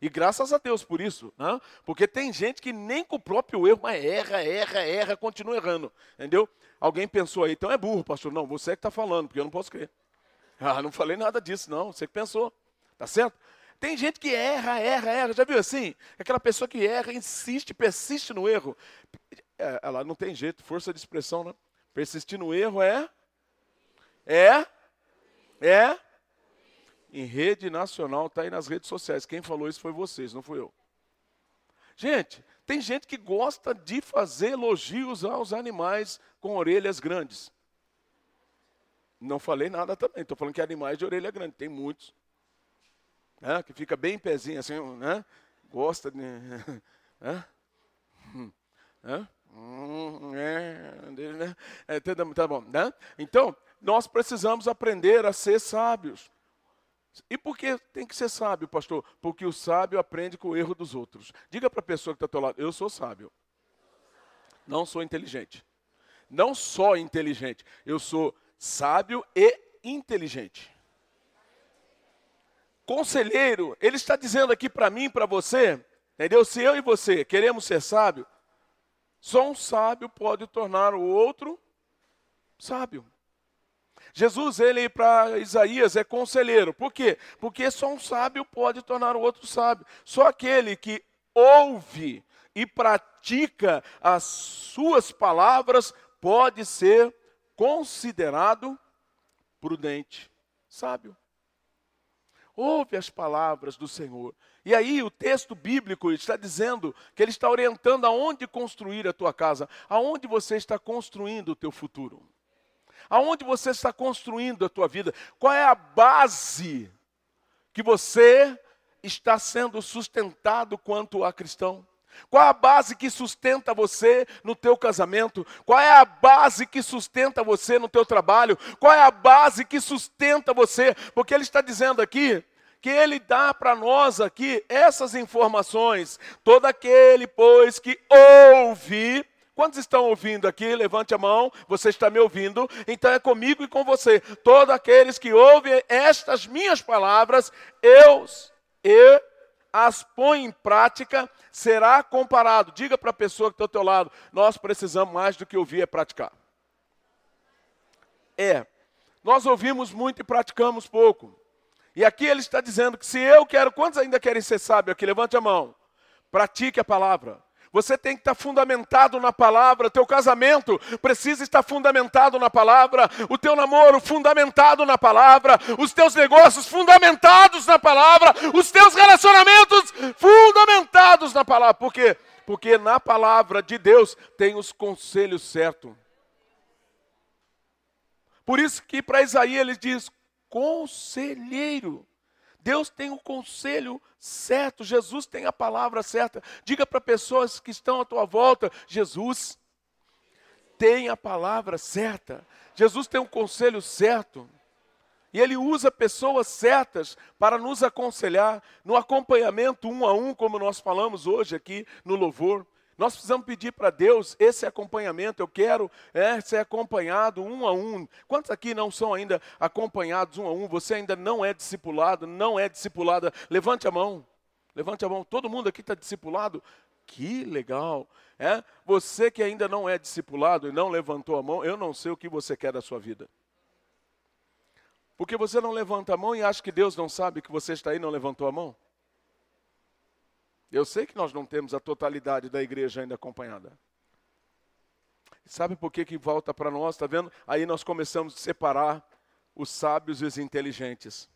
S1: E graças a Deus por isso, né? porque tem gente que nem com o próprio erro, mas erra, erra, erra, continua errando. Entendeu? Alguém pensou aí, então é burro, pastor. Não, você é que está falando, porque eu não posso crer. Ah, não falei nada disso, não. Você que pensou. Tá certo? Tem gente que erra, erra, erra. Já viu assim? Aquela pessoa que erra, insiste, persiste no erro. É, ela não tem jeito, força de expressão, né? Persistir no erro é. É. É. Em rede nacional, está aí nas redes sociais. Quem falou isso foi vocês, não fui eu. Gente, tem gente que gosta de fazer elogios aos animais com orelhas grandes. Não falei nada também, estou falando que animais de orelha grande, tem muitos né, que fica bem pezinho assim, né, gosta de. [LAUGHS] Né, né, é, é, tá bom, né? Então, nós precisamos aprender a ser sábios. E por que tem que ser sábio, pastor? Porque o sábio aprende com o erro dos outros. Diga para a pessoa que está ao teu lado, eu sou sábio. Não sou inteligente. Não só inteligente, eu sou sábio e inteligente conselheiro, ele está dizendo aqui para mim, para você, entendeu? Se eu e você queremos ser sábio, só um sábio pode tornar o outro sábio. Jesus, ele para Isaías é conselheiro. Por quê? Porque só um sábio pode tornar o outro sábio. Só aquele que ouve e pratica as suas palavras pode ser considerado prudente, sábio. Ouve as palavras do Senhor. E aí o texto bíblico está dizendo que ele está orientando aonde construir a tua casa, aonde você está construindo o teu futuro. Aonde você está construindo a tua vida? Qual é a base que você está sendo sustentado quanto a cristão? Qual é a base que sustenta você no teu casamento? Qual é a base que sustenta você no teu trabalho? Qual é a base que sustenta você? Porque ele está dizendo aqui que ele dá para nós aqui essas informações. Todo aquele, pois, que ouve Quantos estão ouvindo aqui? Levante a mão. Você está me ouvindo? Então é comigo e com você. Todos aqueles que ouvem estas minhas palavras, eu, eu as põe em prática, será comparado. Diga para a pessoa que está ao teu lado, nós precisamos mais do que ouvir é praticar. É, nós ouvimos muito e praticamos pouco. E aqui ele está dizendo que se eu quero, quantos ainda querem ser sábios aqui? Levante a mão. Pratique a palavra. Você tem que estar fundamentado na palavra. Teu casamento precisa estar fundamentado na palavra. O teu namoro fundamentado na palavra. Os teus negócios fundamentados na palavra. Os teus relacionamentos fundamentados na palavra. Por quê? Porque na palavra de Deus tem os conselhos certos. Por isso que para Isaías ele diz: conselheiro. Deus tem o conselho certo, Jesus tem a palavra certa. Diga para pessoas que estão à tua volta: Jesus tem a palavra certa. Jesus tem um conselho certo. E ele usa pessoas certas para nos aconselhar no acompanhamento um a um, como nós falamos hoje aqui no louvor. Nós precisamos pedir para Deus esse acompanhamento. Eu quero é, ser acompanhado um a um. Quantos aqui não são ainda acompanhados um a um? Você ainda não é discipulado, não é discipulada. Levante a mão. Levante a mão. Todo mundo aqui está discipulado? Que legal. É? Você que ainda não é discipulado e não levantou a mão, eu não sei o que você quer da sua vida. Porque você não levanta a mão e acha que Deus não sabe que você está aí e não levantou a mão? Eu sei que nós não temos a totalidade da igreja ainda acompanhada. Sabe por que, que volta para nós? Está vendo? Aí nós começamos a separar os sábios e os inteligentes.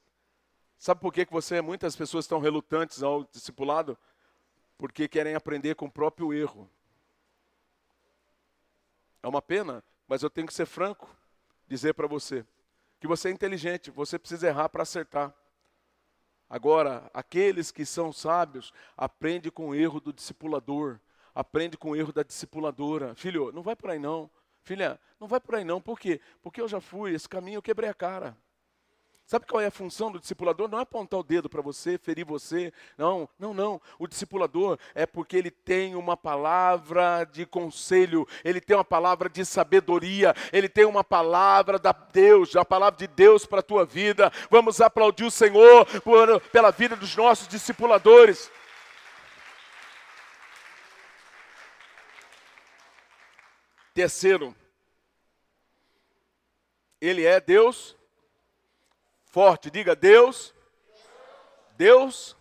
S1: Sabe por que, que você, muitas pessoas estão relutantes ao discipulado? porque querem aprender com o próprio erro. É uma pena, mas eu tenho que ser franco, dizer para você que você é inteligente, você precisa errar para acertar. Agora, aqueles que são sábios, aprende com o erro do discipulador, aprende com o erro da discipuladora. Filho, não vai por aí não. Filha, não vai por aí não. Por quê? Porque eu já fui, esse caminho eu quebrei a cara. Sabe qual é a função do discipulador? Não é apontar o dedo para você, ferir você. Não, não, não. O discipulador é porque ele tem uma palavra de conselho, ele tem uma palavra de sabedoria, ele tem uma palavra da Deus, a palavra de Deus para a tua vida. Vamos aplaudir o Senhor por, pela vida dos nossos discipuladores. Terceiro, ele é Deus forte. Diga Deus. Deus.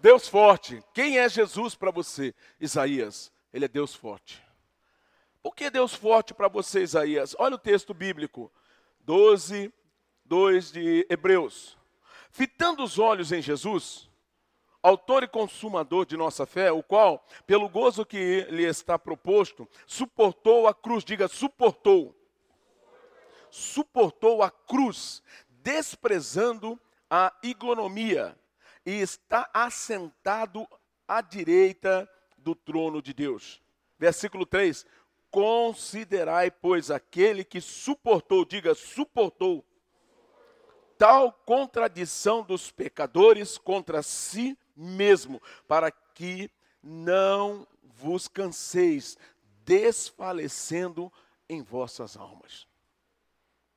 S1: Deus forte. Quem é Jesus para você? Isaías. Ele é Deus forte. Por que Deus forte para você, Isaías? Olha o texto bíblico. 12, 2 de Hebreus. Fitando os olhos em Jesus, autor e consumador de nossa fé, o qual, pelo gozo que lhe está proposto, suportou a cruz, diga, suportou. Suportou a cruz, desprezando a ignomia, e está assentado à direita do trono de Deus. Versículo 3: Considerai, pois, aquele que suportou, diga, suportou, tal contradição dos pecadores contra si mesmo, para que não vos canseis, desfalecendo em vossas almas.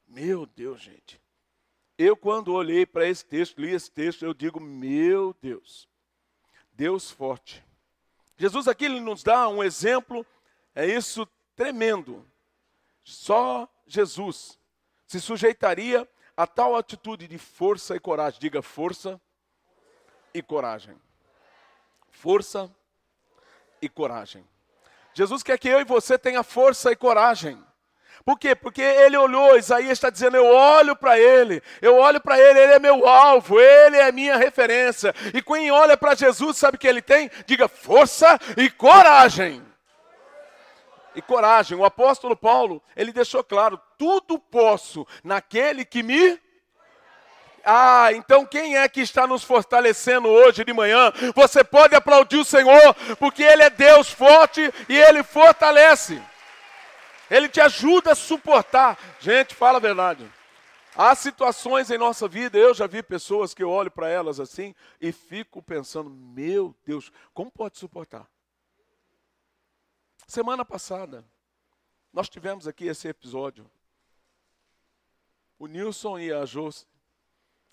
S1: Meu Deus, gente. Eu, quando olhei para esse texto, li esse texto, eu digo: meu Deus, Deus forte. Jesus aqui ele nos dá um exemplo, é isso tremendo. Só Jesus se sujeitaria a tal atitude de força e coragem. Diga força e coragem. Força e coragem. Jesus quer que eu e você tenha força e coragem. Por quê? Porque ele olhou, Isaías está dizendo: eu olho para ele, eu olho para ele, ele é meu alvo, ele é minha referência. E quem olha para Jesus, sabe o que ele tem? Diga força e coragem. E coragem, o apóstolo Paulo, ele deixou claro: tudo posso naquele que me ah, então quem é que está nos fortalecendo hoje de manhã? Você pode aplaudir o Senhor, porque Ele é Deus forte e Ele fortalece. Ele te ajuda a suportar. Gente, fala a verdade. Há situações em nossa vida, eu já vi pessoas que eu olho para elas assim e fico pensando: meu Deus, como pode suportar? Semana passada, nós tivemos aqui esse episódio. O Nilson e a Josi,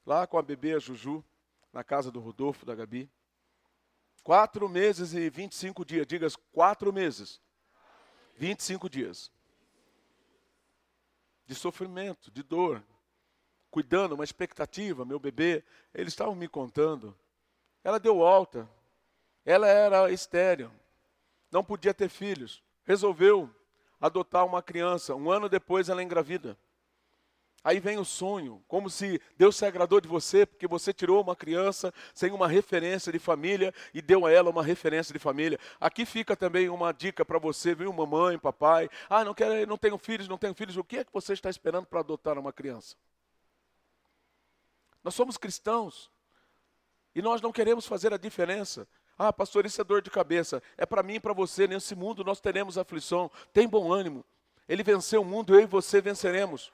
S1: lá com a bebê, a Juju, na casa do Rodolfo, da Gabi. Quatro meses e 25 dias, digas quatro meses. 25 dias de sofrimento, de dor, cuidando, uma expectativa, meu bebê, eles estavam me contando. Ela deu alta, ela era estéreo, não podia ter filhos, resolveu adotar uma criança. Um ano depois ela engravida. Aí vem o sonho, como se Deus se agradou de você, porque você tirou uma criança sem uma referência de família e deu a ela uma referência de família. Aqui fica também uma dica para você, viu, mamãe, papai. Ah, não quero, não tenho filhos, não tenho filhos. O que é que você está esperando para adotar uma criança? Nós somos cristãos e nós não queremos fazer a diferença. Ah, pastor, isso é dor de cabeça. É para mim e para você. Nesse mundo nós teremos aflição. Tem bom ânimo. Ele venceu o mundo, eu e você venceremos.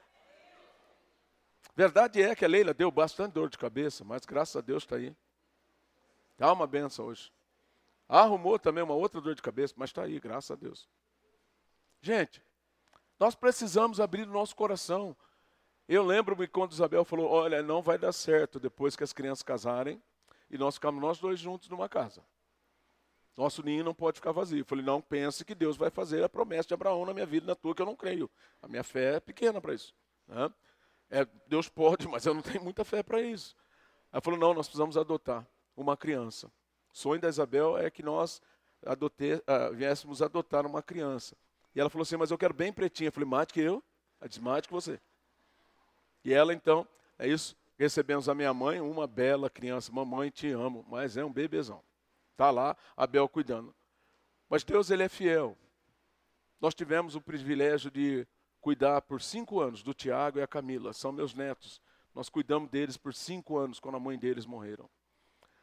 S1: Verdade é que a Leila deu bastante dor de cabeça, mas graças a Deus está aí. Dá uma benção hoje. Arrumou também uma outra dor de cabeça, mas está aí, graças a Deus. Gente, nós precisamos abrir o nosso coração. Eu lembro-me quando Isabel falou: Olha, não vai dar certo depois que as crianças casarem e nós ficamos nós dois juntos numa casa. Nosso ninho não pode ficar vazio. Eu falei: Não pense que Deus vai fazer a promessa de Abraão na minha vida na tua, que eu não creio. A minha fé é pequena para isso. Né? É, Deus pode, mas eu não tenho muita fé para isso. Ela falou: não, nós precisamos adotar uma criança. O sonho da Isabel é que nós adote, uh, viéssemos adotar uma criança. E ela falou assim: mas eu quero bem pretinha. Eu falei: mate que eu. Ela disse: mate que você. E ela então, é isso. Recebemos a minha mãe, uma bela criança. Mamãe, te amo, mas é um bebezão. Está lá Abel cuidando. Mas Deus, ele é fiel. Nós tivemos o privilégio de cuidar por cinco anos do Tiago e a Camila, são meus netos. Nós cuidamos deles por cinco anos, quando a mãe deles morreram.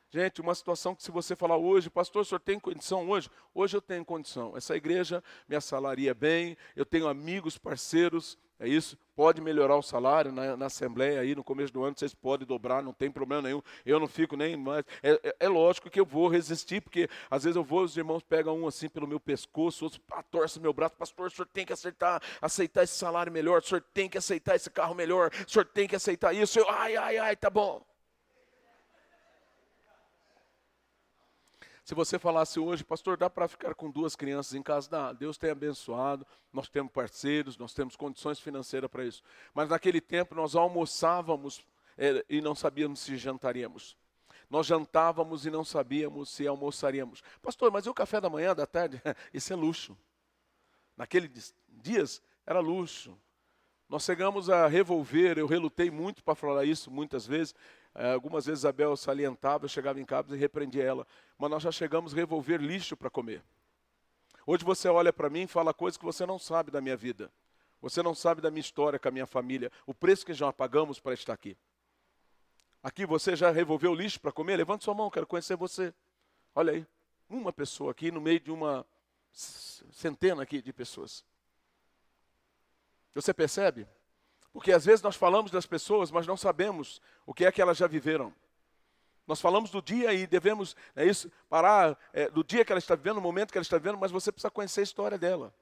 S1: Gente, uma situação que se você falar hoje, pastor, o senhor tem condição hoje? Hoje eu tenho condição. Essa igreja me assalaria bem, eu tenho amigos, parceiros, é isso? Pode melhorar o salário na, na, Assembleia aí no começo do ano, vocês podem dobrar, não tem problema nenhum. Eu não fico nem mais. É, é, é, lógico que eu vou resistir, porque às vezes eu vou, os irmãos pegam um assim pelo meu pescoço, outros ah, torcem meu braço, pastor, o senhor tem que aceitar, aceitar esse salário melhor, o senhor tem que aceitar esse carro melhor, o senhor tem que aceitar isso. Eu, ai, ai, ai, tá bom. Se você falasse hoje, pastor, dá para ficar com duas crianças em casa? Dá. Deus tem abençoado, nós temos parceiros, nós temos condições financeiras para isso. Mas naquele tempo nós almoçávamos é, e não sabíamos se jantaríamos. Nós jantávamos e não sabíamos se almoçaríamos. Pastor, mas e o café da manhã, da tarde? [LAUGHS] Isso é luxo. Naqueles dias era luxo. Nós chegamos a revolver, eu relutei muito para falar isso muitas vezes. É, algumas vezes Isabel salientava, eu chegava em casa e repreendia ela. Mas nós já chegamos a revolver lixo para comer. Hoje você olha para mim e fala coisas que você não sabe da minha vida. Você não sabe da minha história com a minha família, o preço que já pagamos para estar aqui. Aqui você já revolveu lixo para comer? Levante sua mão, quero conhecer você. Olha aí, uma pessoa aqui no meio de uma centena aqui de pessoas. Você percebe? Porque às vezes nós falamos das pessoas, mas não sabemos o que é que elas já viveram. Nós falamos do dia e devemos é isso, parar é, do dia que ela está vivendo, no momento que ela está vivendo, mas você precisa conhecer a história dela.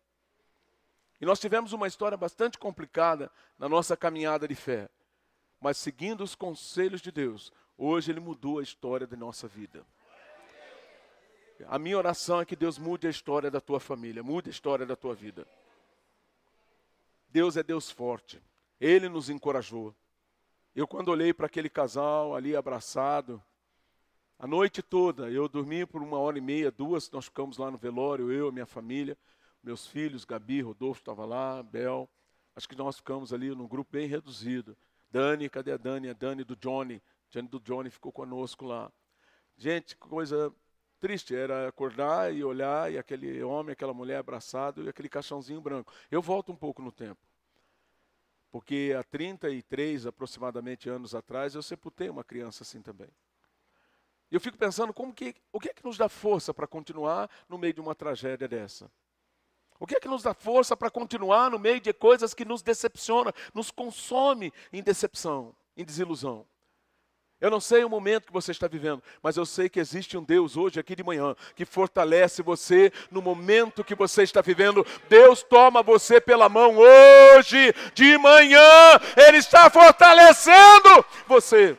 S1: E nós tivemos uma história bastante complicada na nossa caminhada de fé. Mas seguindo os conselhos de Deus, hoje Ele mudou a história da nossa vida. A minha oração é que Deus mude a história da tua família, mude a história da tua vida. Deus é Deus forte. Ele nos encorajou. Eu, quando olhei para aquele casal ali abraçado, a noite toda, eu dormi por uma hora e meia, duas, nós ficamos lá no velório, eu, minha família, meus filhos, Gabi, Rodolfo estava lá, Bel. Acho que nós ficamos ali num grupo bem reduzido. Dani, cadê a Dani? A Dani do Johnny. A Dani do Johnny ficou conosco lá. Gente, coisa triste era acordar e olhar e aquele homem, aquela mulher abraçado e aquele caixãozinho branco. Eu volto um pouco no tempo. Porque há 33 aproximadamente anos atrás eu sepultei uma criança assim também. E eu fico pensando como que, o que é que nos dá força para continuar no meio de uma tragédia dessa? O que é que nos dá força para continuar no meio de coisas que nos decepcionam, nos consome em decepção, em desilusão? Eu não sei o momento que você está vivendo, mas eu sei que existe um Deus hoje, aqui de manhã, que fortalece você no momento que você está vivendo. Deus toma você pela mão hoje, de manhã, Ele está fortalecendo você.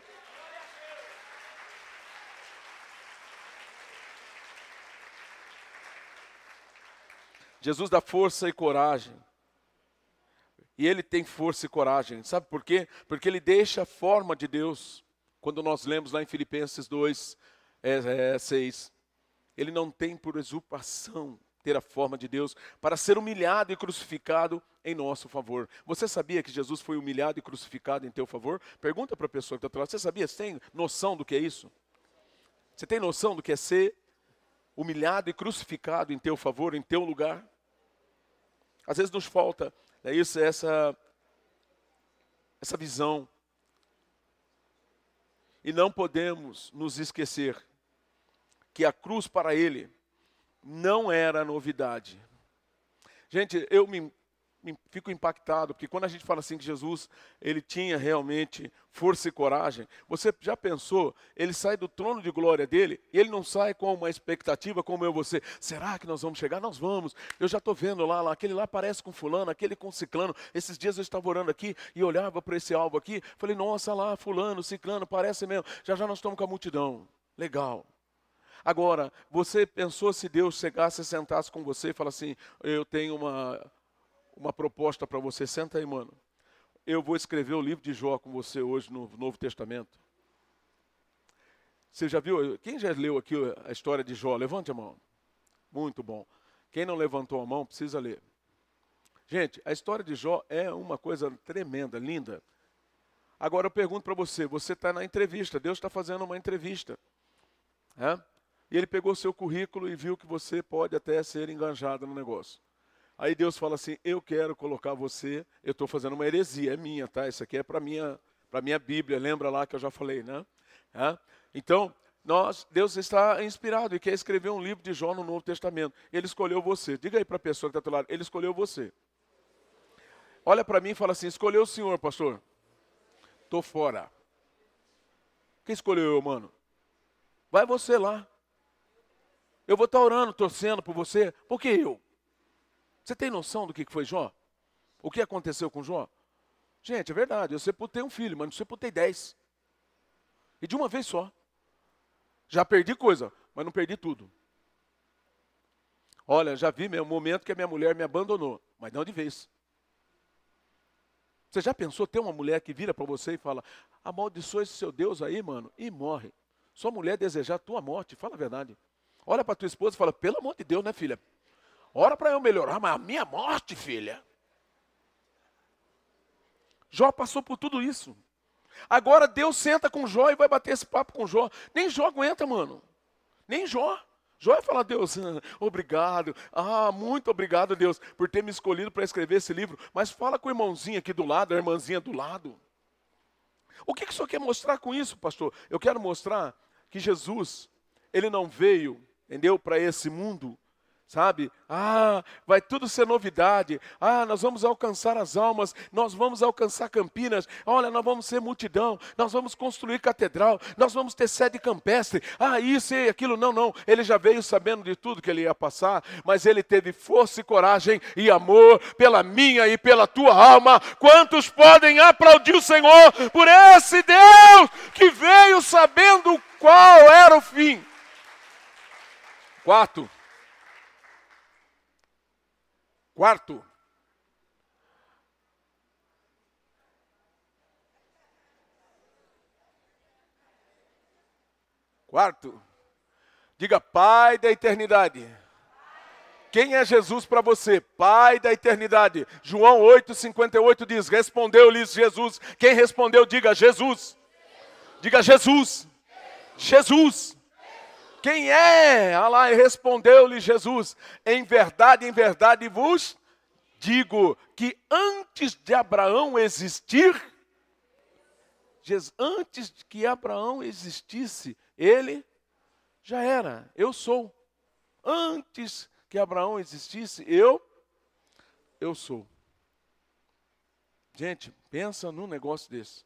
S1: Jesus dá força e coragem. E ele tem força e coragem. Sabe por quê? Porque ele deixa a forma de Deus. Quando nós lemos lá em Filipenses 2, é, é, 6, ele não tem por usurpação ter a forma de Deus para ser humilhado e crucificado em nosso favor. Você sabia que Jesus foi humilhado e crucificado em teu favor? Pergunta para a pessoa que está lá. Você sabia? Você tem noção do que é isso? Você tem noção do que é ser humilhado e crucificado em teu favor, em teu lugar? Às vezes nos falta é isso, essa essa visão e não podemos nos esquecer que a cruz para ele não era novidade. Gente, eu me fico impactado, porque quando a gente fala assim que Jesus, ele tinha realmente força e coragem, você já pensou, ele sai do trono de glória dele, e ele não sai com uma expectativa como eu você, será que nós vamos chegar? Nós vamos, eu já estou vendo lá, lá, aquele lá parece com fulano, aquele com ciclano, esses dias eu estava orando aqui, e olhava para esse alvo aqui, falei, nossa lá, fulano, ciclano, parece mesmo, já já nós estamos com a multidão, legal, Agora, você pensou se Deus chegasse e sentasse com você e falasse assim: Eu tenho uma, uma proposta para você. Senta aí, mano. Eu vou escrever o livro de Jó com você hoje no Novo Testamento. Você já viu? Quem já leu aqui a história de Jó? Levante a mão. Muito bom. Quem não levantou a mão, precisa ler. Gente, a história de Jó é uma coisa tremenda, linda. Agora eu pergunto para você: você está na entrevista, Deus está fazendo uma entrevista. É? e ele pegou seu currículo e viu que você pode até ser enganjado no negócio. Aí Deus fala assim: Eu quero colocar você. Eu estou fazendo uma heresia, é minha, tá? Isso aqui é para minha, para minha Bíblia. Lembra lá que eu já falei, né? É? Então, nós, Deus está inspirado e quer escrever um livro de Jó no Novo Testamento. Ele escolheu você. Diga aí para a pessoa que está do lado: Ele escolheu você. Olha para mim e fala assim: Escolheu o Senhor, pastor. Estou fora. Quem escolheu eu, mano? Vai você lá. Eu vou estar orando, torcendo por você. Por que eu? Você tem noção do que foi Jó? O que aconteceu com Jó? Gente, é verdade, eu sepultei um filho, mas não sepultei dez. E de uma vez só. Já perdi coisa, mas não perdi tudo. Olha, já vi o momento que a minha mulher me abandonou, mas não de vez. Você já pensou ter uma mulher que vira para você e fala: amaldiçoa esse seu Deus aí, mano, e morre. Sua mulher desejar a tua morte, fala a verdade. Olha para tua esposa e fala: pelo amor de Deus, né, filha? Ora para eu melhorar, mas a minha morte, filha. Jó passou por tudo isso. Agora Deus senta com Jó e vai bater esse papo com Jó. Nem Jó aguenta, mano. Nem Jó. Jó vai falar, Deus, [LAUGHS] obrigado. Ah, muito obrigado, Deus, por ter me escolhido para escrever esse livro. Mas fala com o irmãozinho aqui do lado, a irmãzinha do lado. O que, que o senhor quer mostrar com isso, pastor? Eu quero mostrar que Jesus, ele não veio, entendeu, para esse mundo sabe? Ah, vai tudo ser novidade. Ah, nós vamos alcançar as almas, nós vamos alcançar Campinas. Olha, nós vamos ser multidão, nós vamos construir catedral, nós vamos ter sede campestre. Ah, isso e aquilo. Não, não. Ele já veio sabendo de tudo que ele ia passar, mas ele teve força e coragem e amor pela minha e pela tua alma. Quantos podem aplaudir o Senhor por esse Deus que veio sabendo qual era o fim? Quarto, Quarto, Quarto, diga Pai da eternidade. Quem é Jesus para você? Pai da eternidade. João 8,58 diz: Respondeu-lhes Jesus. Quem respondeu, diga Jesus. Diga Jesus. Jesus. Quem é? Alá, respondeu-lhe Jesus: Em verdade, em verdade vos digo que antes de Abraão existir, antes que Abraão existisse, ele já era, eu sou. Antes que Abraão existisse, eu eu sou. Gente, pensa num negócio desse.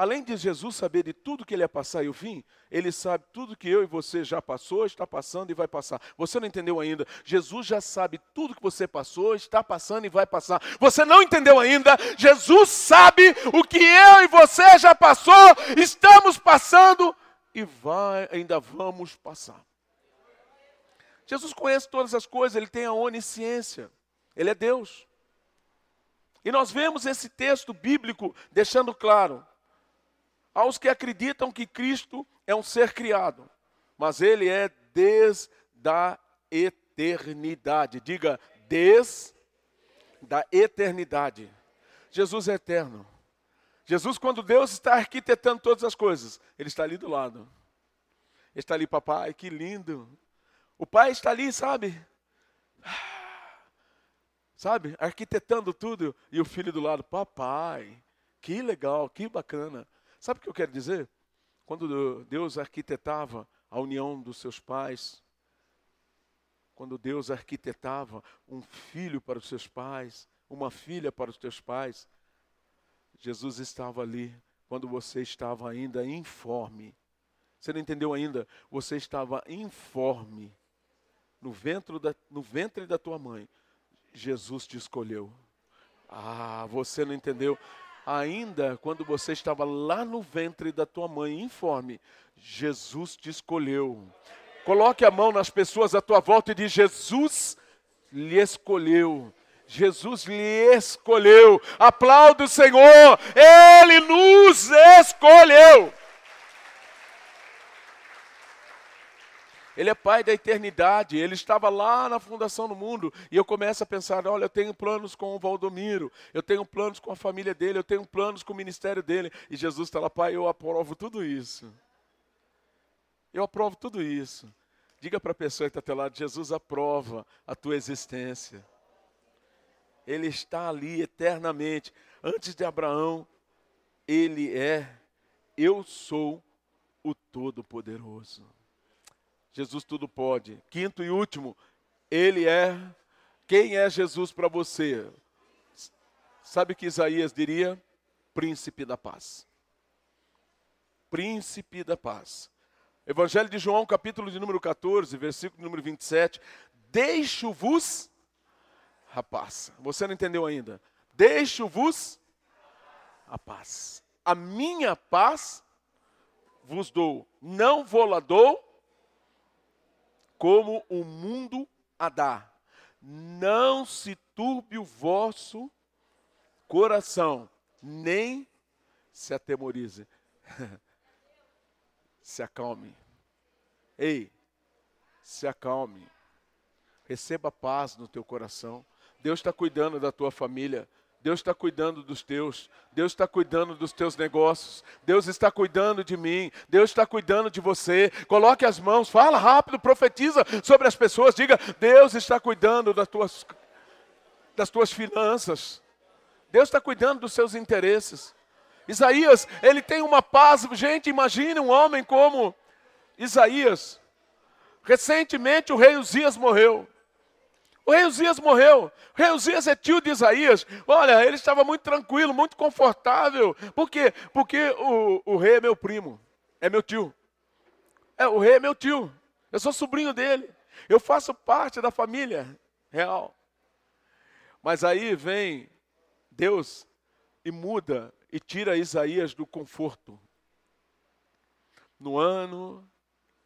S1: Além de Jesus saber de tudo que ele ia passar e o fim, ele sabe tudo que eu e você já passou, está passando e vai passar. Você não entendeu ainda? Jesus já sabe tudo que você passou, está passando e vai passar. Você não entendeu ainda? Jesus sabe o que eu e você já passou, estamos passando e vai, ainda vamos passar. Jesus conhece todas as coisas, ele tem a onisciência. Ele é Deus. E nós vemos esse texto bíblico deixando claro aos que acreditam que Cristo é um ser criado, mas ele é desde a eternidade. Diga, desde da eternidade. Jesus é eterno. Jesus, quando Deus está arquitetando todas as coisas, Ele está ali do lado. Ele está ali, papai, que lindo. O pai está ali, sabe? Sabe? Arquitetando tudo. E o filho do lado, papai, que legal, que bacana. Sabe o que eu quero dizer? Quando Deus arquitetava a união dos seus pais, quando Deus arquitetava um filho para os seus pais, uma filha para os teus pais, Jesus estava ali quando você estava ainda informe. Você não entendeu ainda? Você estava informe. No ventre da, no ventre da tua mãe, Jesus te escolheu. Ah, você não entendeu? Ainda quando você estava lá no ventre da tua mãe, informe, Jesus te escolheu. Coloque a mão nas pessoas à tua volta e diz: Jesus lhe escolheu. Jesus lhe escolheu. Aplauda o Senhor, Ele nos escolheu. Ele é pai da eternidade, ele estava lá na fundação do mundo. E eu começo a pensar: olha, eu tenho planos com o Valdomiro, eu tenho planos com a família dele, eu tenho planos com o ministério dele. E Jesus está lá, pai, eu aprovo tudo isso. Eu aprovo tudo isso. Diga para a pessoa que está teu lado, Jesus aprova a tua existência. Ele está ali eternamente. Antes de Abraão, ele é, eu sou o Todo-Poderoso. Jesus tudo pode. Quinto e último, ele é. Quem é Jesus para você? Sabe o que Isaías diria? Príncipe da paz. Príncipe da paz. Evangelho de João, capítulo de número 14, versículo número 27. Deixo-vos a paz. Você não entendeu ainda? Deixo-vos a paz. A minha paz vos dou. Não vou lá dou como o mundo a dá. Não se turbe o vosso coração, nem se atemorize. [LAUGHS] se acalme. Ei, se acalme. Receba paz no teu coração. Deus está cuidando da tua família. Deus está cuidando dos teus, Deus está cuidando dos teus negócios, Deus está cuidando de mim, Deus está cuidando de você. Coloque as mãos, fala rápido, profetiza sobre as pessoas, diga: Deus está cuidando das tuas, das tuas finanças, Deus está cuidando dos seus interesses. Isaías, ele tem uma paz. Gente, imagine um homem como Isaías. Recentemente o rei Uzias morreu. O rei Uzias morreu. O rei Uzias é tio de Isaías. Olha, ele estava muito tranquilo, muito confortável. Por quê? Porque o, o rei é meu primo, é meu tio. É, o rei é meu tio. Eu sou sobrinho dele. Eu faço parte da família real. Mas aí vem Deus e muda e tira Isaías do conforto. No ano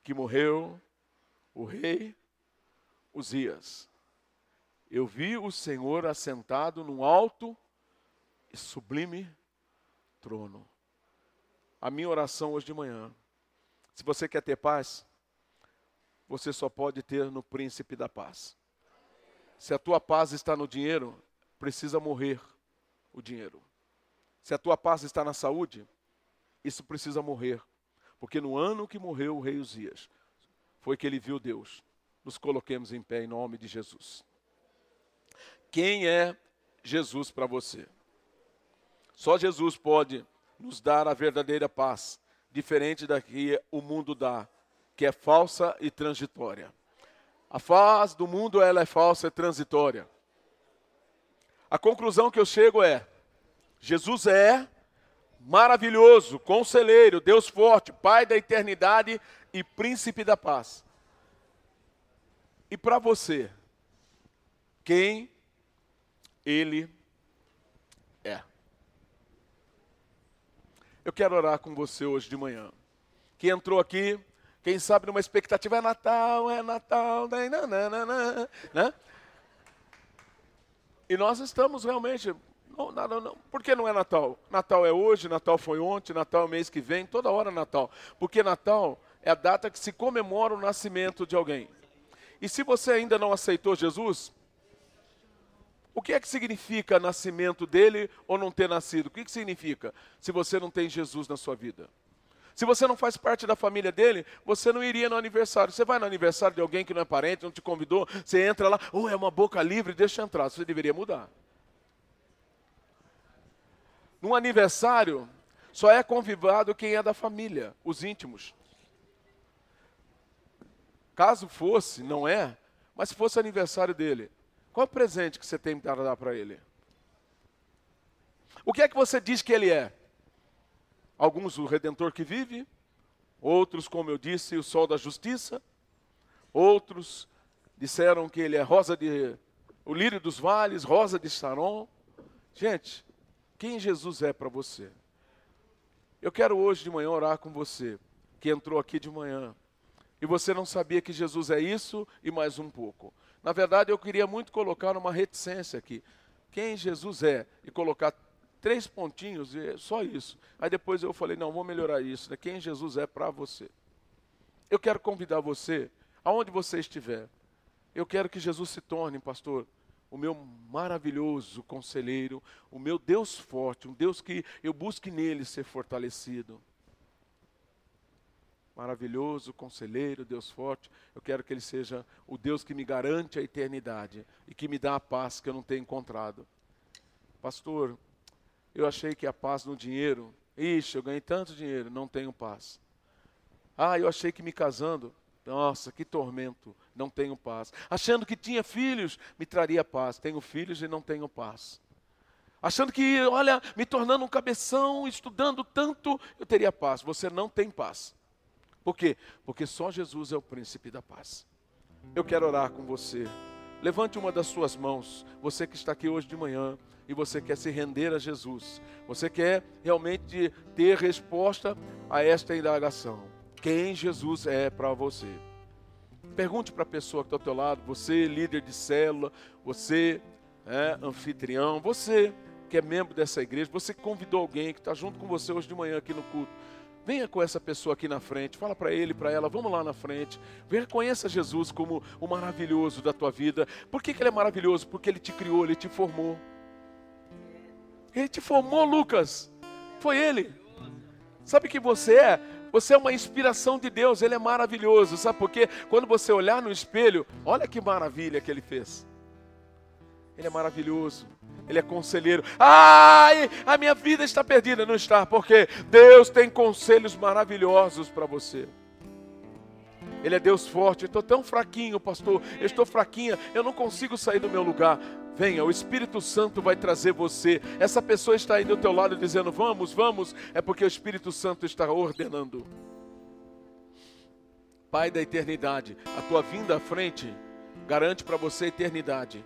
S1: que morreu o rei Uzias, eu vi o Senhor assentado num alto e sublime trono. A minha oração hoje de manhã, se você quer ter paz, você só pode ter no príncipe da paz. Se a tua paz está no dinheiro, precisa morrer o dinheiro. Se a tua paz está na saúde, isso precisa morrer. Porque no ano que morreu o rei Uzias, foi que ele viu Deus. Nos coloquemos em pé em nome de Jesus. Quem é Jesus para você? Só Jesus pode nos dar a verdadeira paz, diferente da que o mundo dá, que é falsa e transitória. A paz do mundo ela é falsa e transitória. A conclusão que eu chego é: Jesus é maravilhoso, conselheiro, Deus forte, Pai da eternidade e príncipe da paz. E para você, quem ele é? Eu quero orar com você hoje de manhã. Quem entrou aqui, quem sabe numa expectativa é Natal, é Natal, né? né? E nós estamos realmente não, não. Por que não é Natal? Natal é hoje, Natal foi ontem, Natal é mês que vem, toda hora é Natal. Porque Natal é a data que se comemora o nascimento de alguém. E se você ainda não aceitou Jesus, o que é que significa nascimento dele ou não ter nascido? O que, que significa se você não tem Jesus na sua vida? Se você não faz parte da família dele, você não iria no aniversário. Você vai no aniversário de alguém que não é parente, não te convidou, você entra lá, oh, é uma boca livre, deixa entrar. Você deveria mudar. Num aniversário, só é convidado quem é da família, os íntimos. Caso fosse, não é, mas se fosse aniversário dele, qual o presente que você tem para dar para ele? O que é que você diz que ele é? Alguns o redentor que vive, outros, como eu disse, o sol da justiça, outros disseram que ele é rosa de o lírio dos vales, rosa de Saron. Gente, quem Jesus é para você. Eu quero hoje de manhã orar com você, que entrou aqui de manhã, e você não sabia que Jesus é isso e mais um pouco. Na verdade, eu queria muito colocar uma reticência aqui. Quem Jesus é? E colocar três pontinhos, e só isso. Aí depois eu falei, não, vou melhorar isso. Né? Quem Jesus é para você? Eu quero convidar você, aonde você estiver, eu quero que Jesus se torne, pastor, o meu maravilhoso conselheiro, o meu Deus forte, um Deus que eu busque nele ser fortalecido. Maravilhoso, conselheiro, Deus forte. Eu quero que Ele seja o Deus que me garante a eternidade e que me dá a paz que eu não tenho encontrado. Pastor, eu achei que a paz no dinheiro, ixi, eu ganhei tanto dinheiro, não tenho paz. Ah, eu achei que me casando, nossa, que tormento, não tenho paz. Achando que tinha filhos, me traria paz. Tenho filhos e não tenho paz. Achando que, olha, me tornando um cabeção, estudando tanto, eu teria paz. Você não tem paz. Por quê? Porque só Jesus é o príncipe da paz. Eu quero orar com você. Levante uma das suas mãos, você que está aqui hoje de manhã e você quer se render a Jesus. Você quer realmente ter resposta a esta indagação. Quem Jesus é para você? Pergunte para a pessoa que está ao teu lado, você líder de célula, você é, anfitrião, você que é membro dessa igreja, você convidou alguém que está junto com você hoje de manhã aqui no culto. Venha com essa pessoa aqui na frente, fala para ele, para ela, vamos lá na frente. Venha, conheça Jesus como o maravilhoso da tua vida. Por que, que ele é maravilhoso? Porque ele te criou, ele te formou. Ele te formou, Lucas. Foi ele. Sabe que você é? Você é uma inspiração de Deus, ele é maravilhoso. Sabe por quê? Quando você olhar no espelho, olha que maravilha que ele fez. Ele é maravilhoso. Ele é conselheiro. Ai, a minha vida está perdida. Não está, porque Deus tem conselhos maravilhosos para você. Ele é Deus forte. Eu estou tão fraquinho, pastor. Eu estou fraquinha. Eu não consigo sair do meu lugar. Venha, o Espírito Santo vai trazer você. Essa pessoa está aí do teu lado dizendo: Vamos, vamos. É porque o Espírito Santo está ordenando. Pai da eternidade, a tua vinda à frente garante para você a eternidade.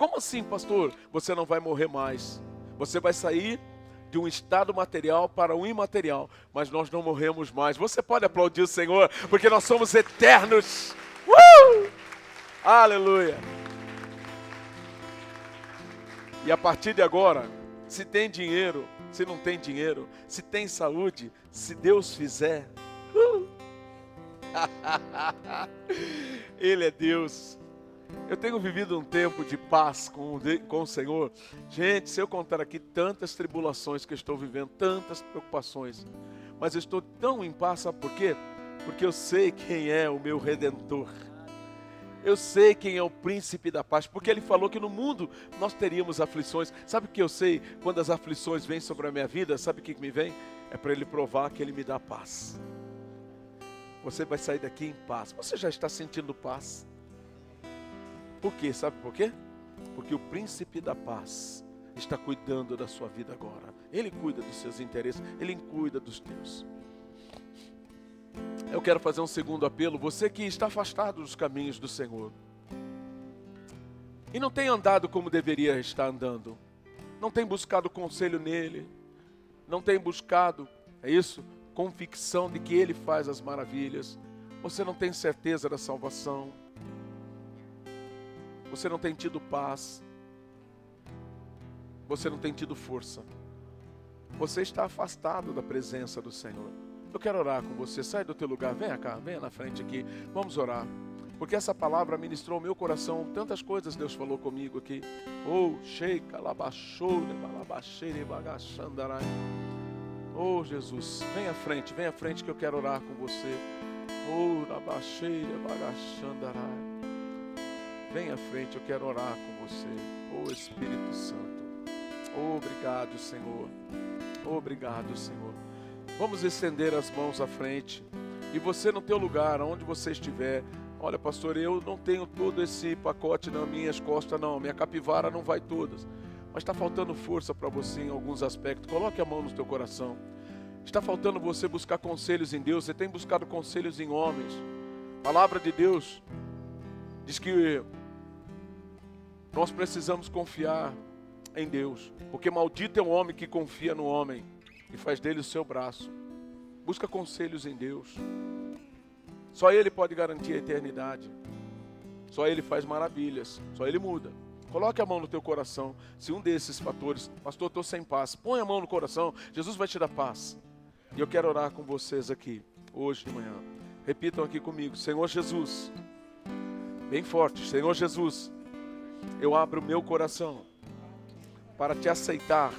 S1: Como assim, pastor? Você não vai morrer mais. Você vai sair de um estado material para um imaterial, mas nós não morremos mais. Você pode aplaudir o Senhor, porque nós somos eternos. Uh! Aleluia. E a partir de agora, se tem dinheiro, se não tem dinheiro, se tem saúde, se Deus fizer, uh! [LAUGHS] Ele é Deus. Eu tenho vivido um tempo de paz com, com o Senhor. Gente, se eu contar aqui tantas tribulações que eu estou vivendo, tantas preocupações, mas eu estou tão em paz, sabe por quê? Porque eu sei quem é o meu redentor. Eu sei quem é o príncipe da paz, porque ele falou que no mundo nós teríamos aflições. Sabe o que eu sei quando as aflições vêm sobre a minha vida? Sabe o que me vem? É para ele provar que ele me dá paz. Você vai sair daqui em paz. Você já está sentindo paz? Por quê? Sabe por quê? Porque o príncipe da paz está cuidando da sua vida agora. Ele cuida dos seus interesses, ele cuida dos teus. Eu quero fazer um segundo apelo. Você que está afastado dos caminhos do Senhor e não tem andado como deveria estar andando, não tem buscado conselho nele, não tem buscado, é isso, convicção de que ele faz as maravilhas. Você não tem certeza da salvação você não tem tido paz, você não tem tido força, você está afastado da presença do Senhor. Eu quero orar com você, sai do teu lugar, venha cá, venha na frente aqui, vamos orar. Porque essa palavra ministrou o meu coração, tantas coisas Deus falou comigo aqui. Oh, sheika, labachou, balabaxeire, bagachandarai. Oh, Jesus, vem à frente, vem à frente que eu quero orar com você. Oh, labaxeire, bagachandarai. Vem à frente, eu quero orar com você. Oh Espírito Santo. obrigado, Senhor. obrigado, Senhor. Vamos estender as mãos à frente. E você no teu lugar, onde você estiver, olha, pastor, eu não tenho todo esse pacote nas minhas costas, não. Minha capivara não vai todas. Mas está faltando força para você em alguns aspectos. Coloque a mão no teu coração. Está faltando você buscar conselhos em Deus. Você tem buscado conselhos em homens. A palavra de Deus diz que nós precisamos confiar em Deus, porque maldito é o homem que confia no homem e faz dele o seu braço. Busca conselhos em Deus. Só Ele pode garantir a eternidade. Só Ele faz maravilhas. Só Ele muda. Coloque a mão no teu coração. Se um desses fatores, pastor, estou sem paz, põe a mão no coração. Jesus vai te dar paz. E eu quero orar com vocês aqui, hoje de manhã. Repitam aqui comigo: Senhor Jesus. Bem forte, Senhor Jesus eu abro meu coração para te aceitar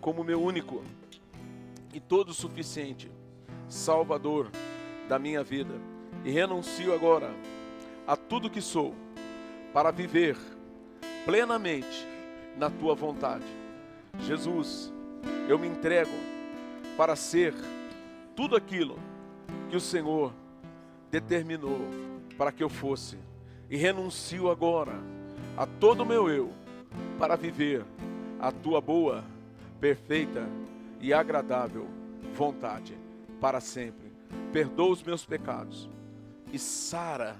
S1: como meu único e todo suficiente Salvador da minha vida e renuncio agora a tudo que sou para viver plenamente na tua vontade. Jesus, eu me entrego para ser tudo aquilo que o Senhor determinou para que eu fosse e renuncio agora a todo o meu eu para viver a tua boa, perfeita e agradável vontade para sempre. Perdoa os meus pecados e sara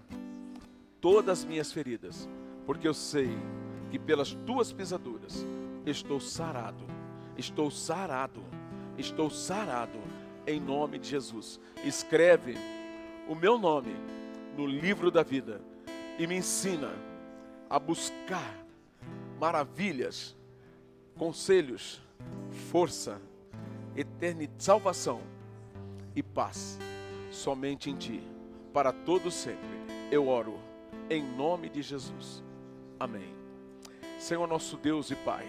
S1: todas as minhas feridas, porque eu sei que pelas tuas pisaduras estou sarado, estou sarado, estou sarado em nome de Jesus. Escreve o meu nome no livro da vida e me ensina a buscar maravilhas, conselhos, força, eternidade, salvação e paz somente em ti, para todo sempre. Eu oro em nome de Jesus. Amém. Senhor nosso Deus e Pai,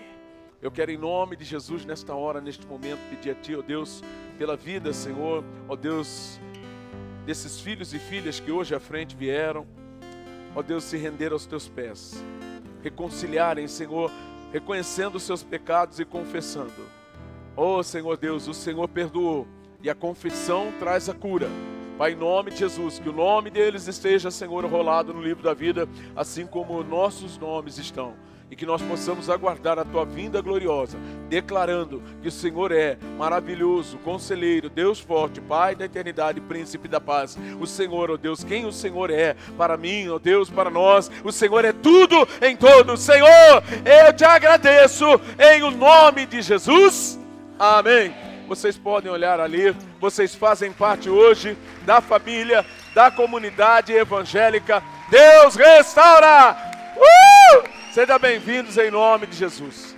S1: eu quero em nome de Jesus nesta hora, neste momento, pedir a Ti, ó Deus, pela vida, Senhor, ó Deus, desses filhos e filhas que hoje à frente vieram, ó Deus, se render aos Teus pés, reconciliarem, Senhor, reconhecendo os seus pecados e confessando. Ó Senhor Deus, o Senhor perdoou e a confissão traz a cura. Pai, em nome de Jesus, que o nome deles esteja, Senhor, rolado no livro da vida, assim como nossos nomes estão. E que nós possamos aguardar a tua vinda gloriosa, declarando que o Senhor é maravilhoso, conselheiro, Deus forte, Pai da eternidade, príncipe da paz. O Senhor, ó oh Deus, quem o Senhor é para mim, ó oh Deus, para nós. O Senhor é tudo em todo. Senhor, eu te agradeço em o nome de Jesus. Amém vocês podem olhar ali, vocês fazem parte hoje da família, da comunidade evangélica. Deus restaura! Sejam bem-vindos em nome de Jesus.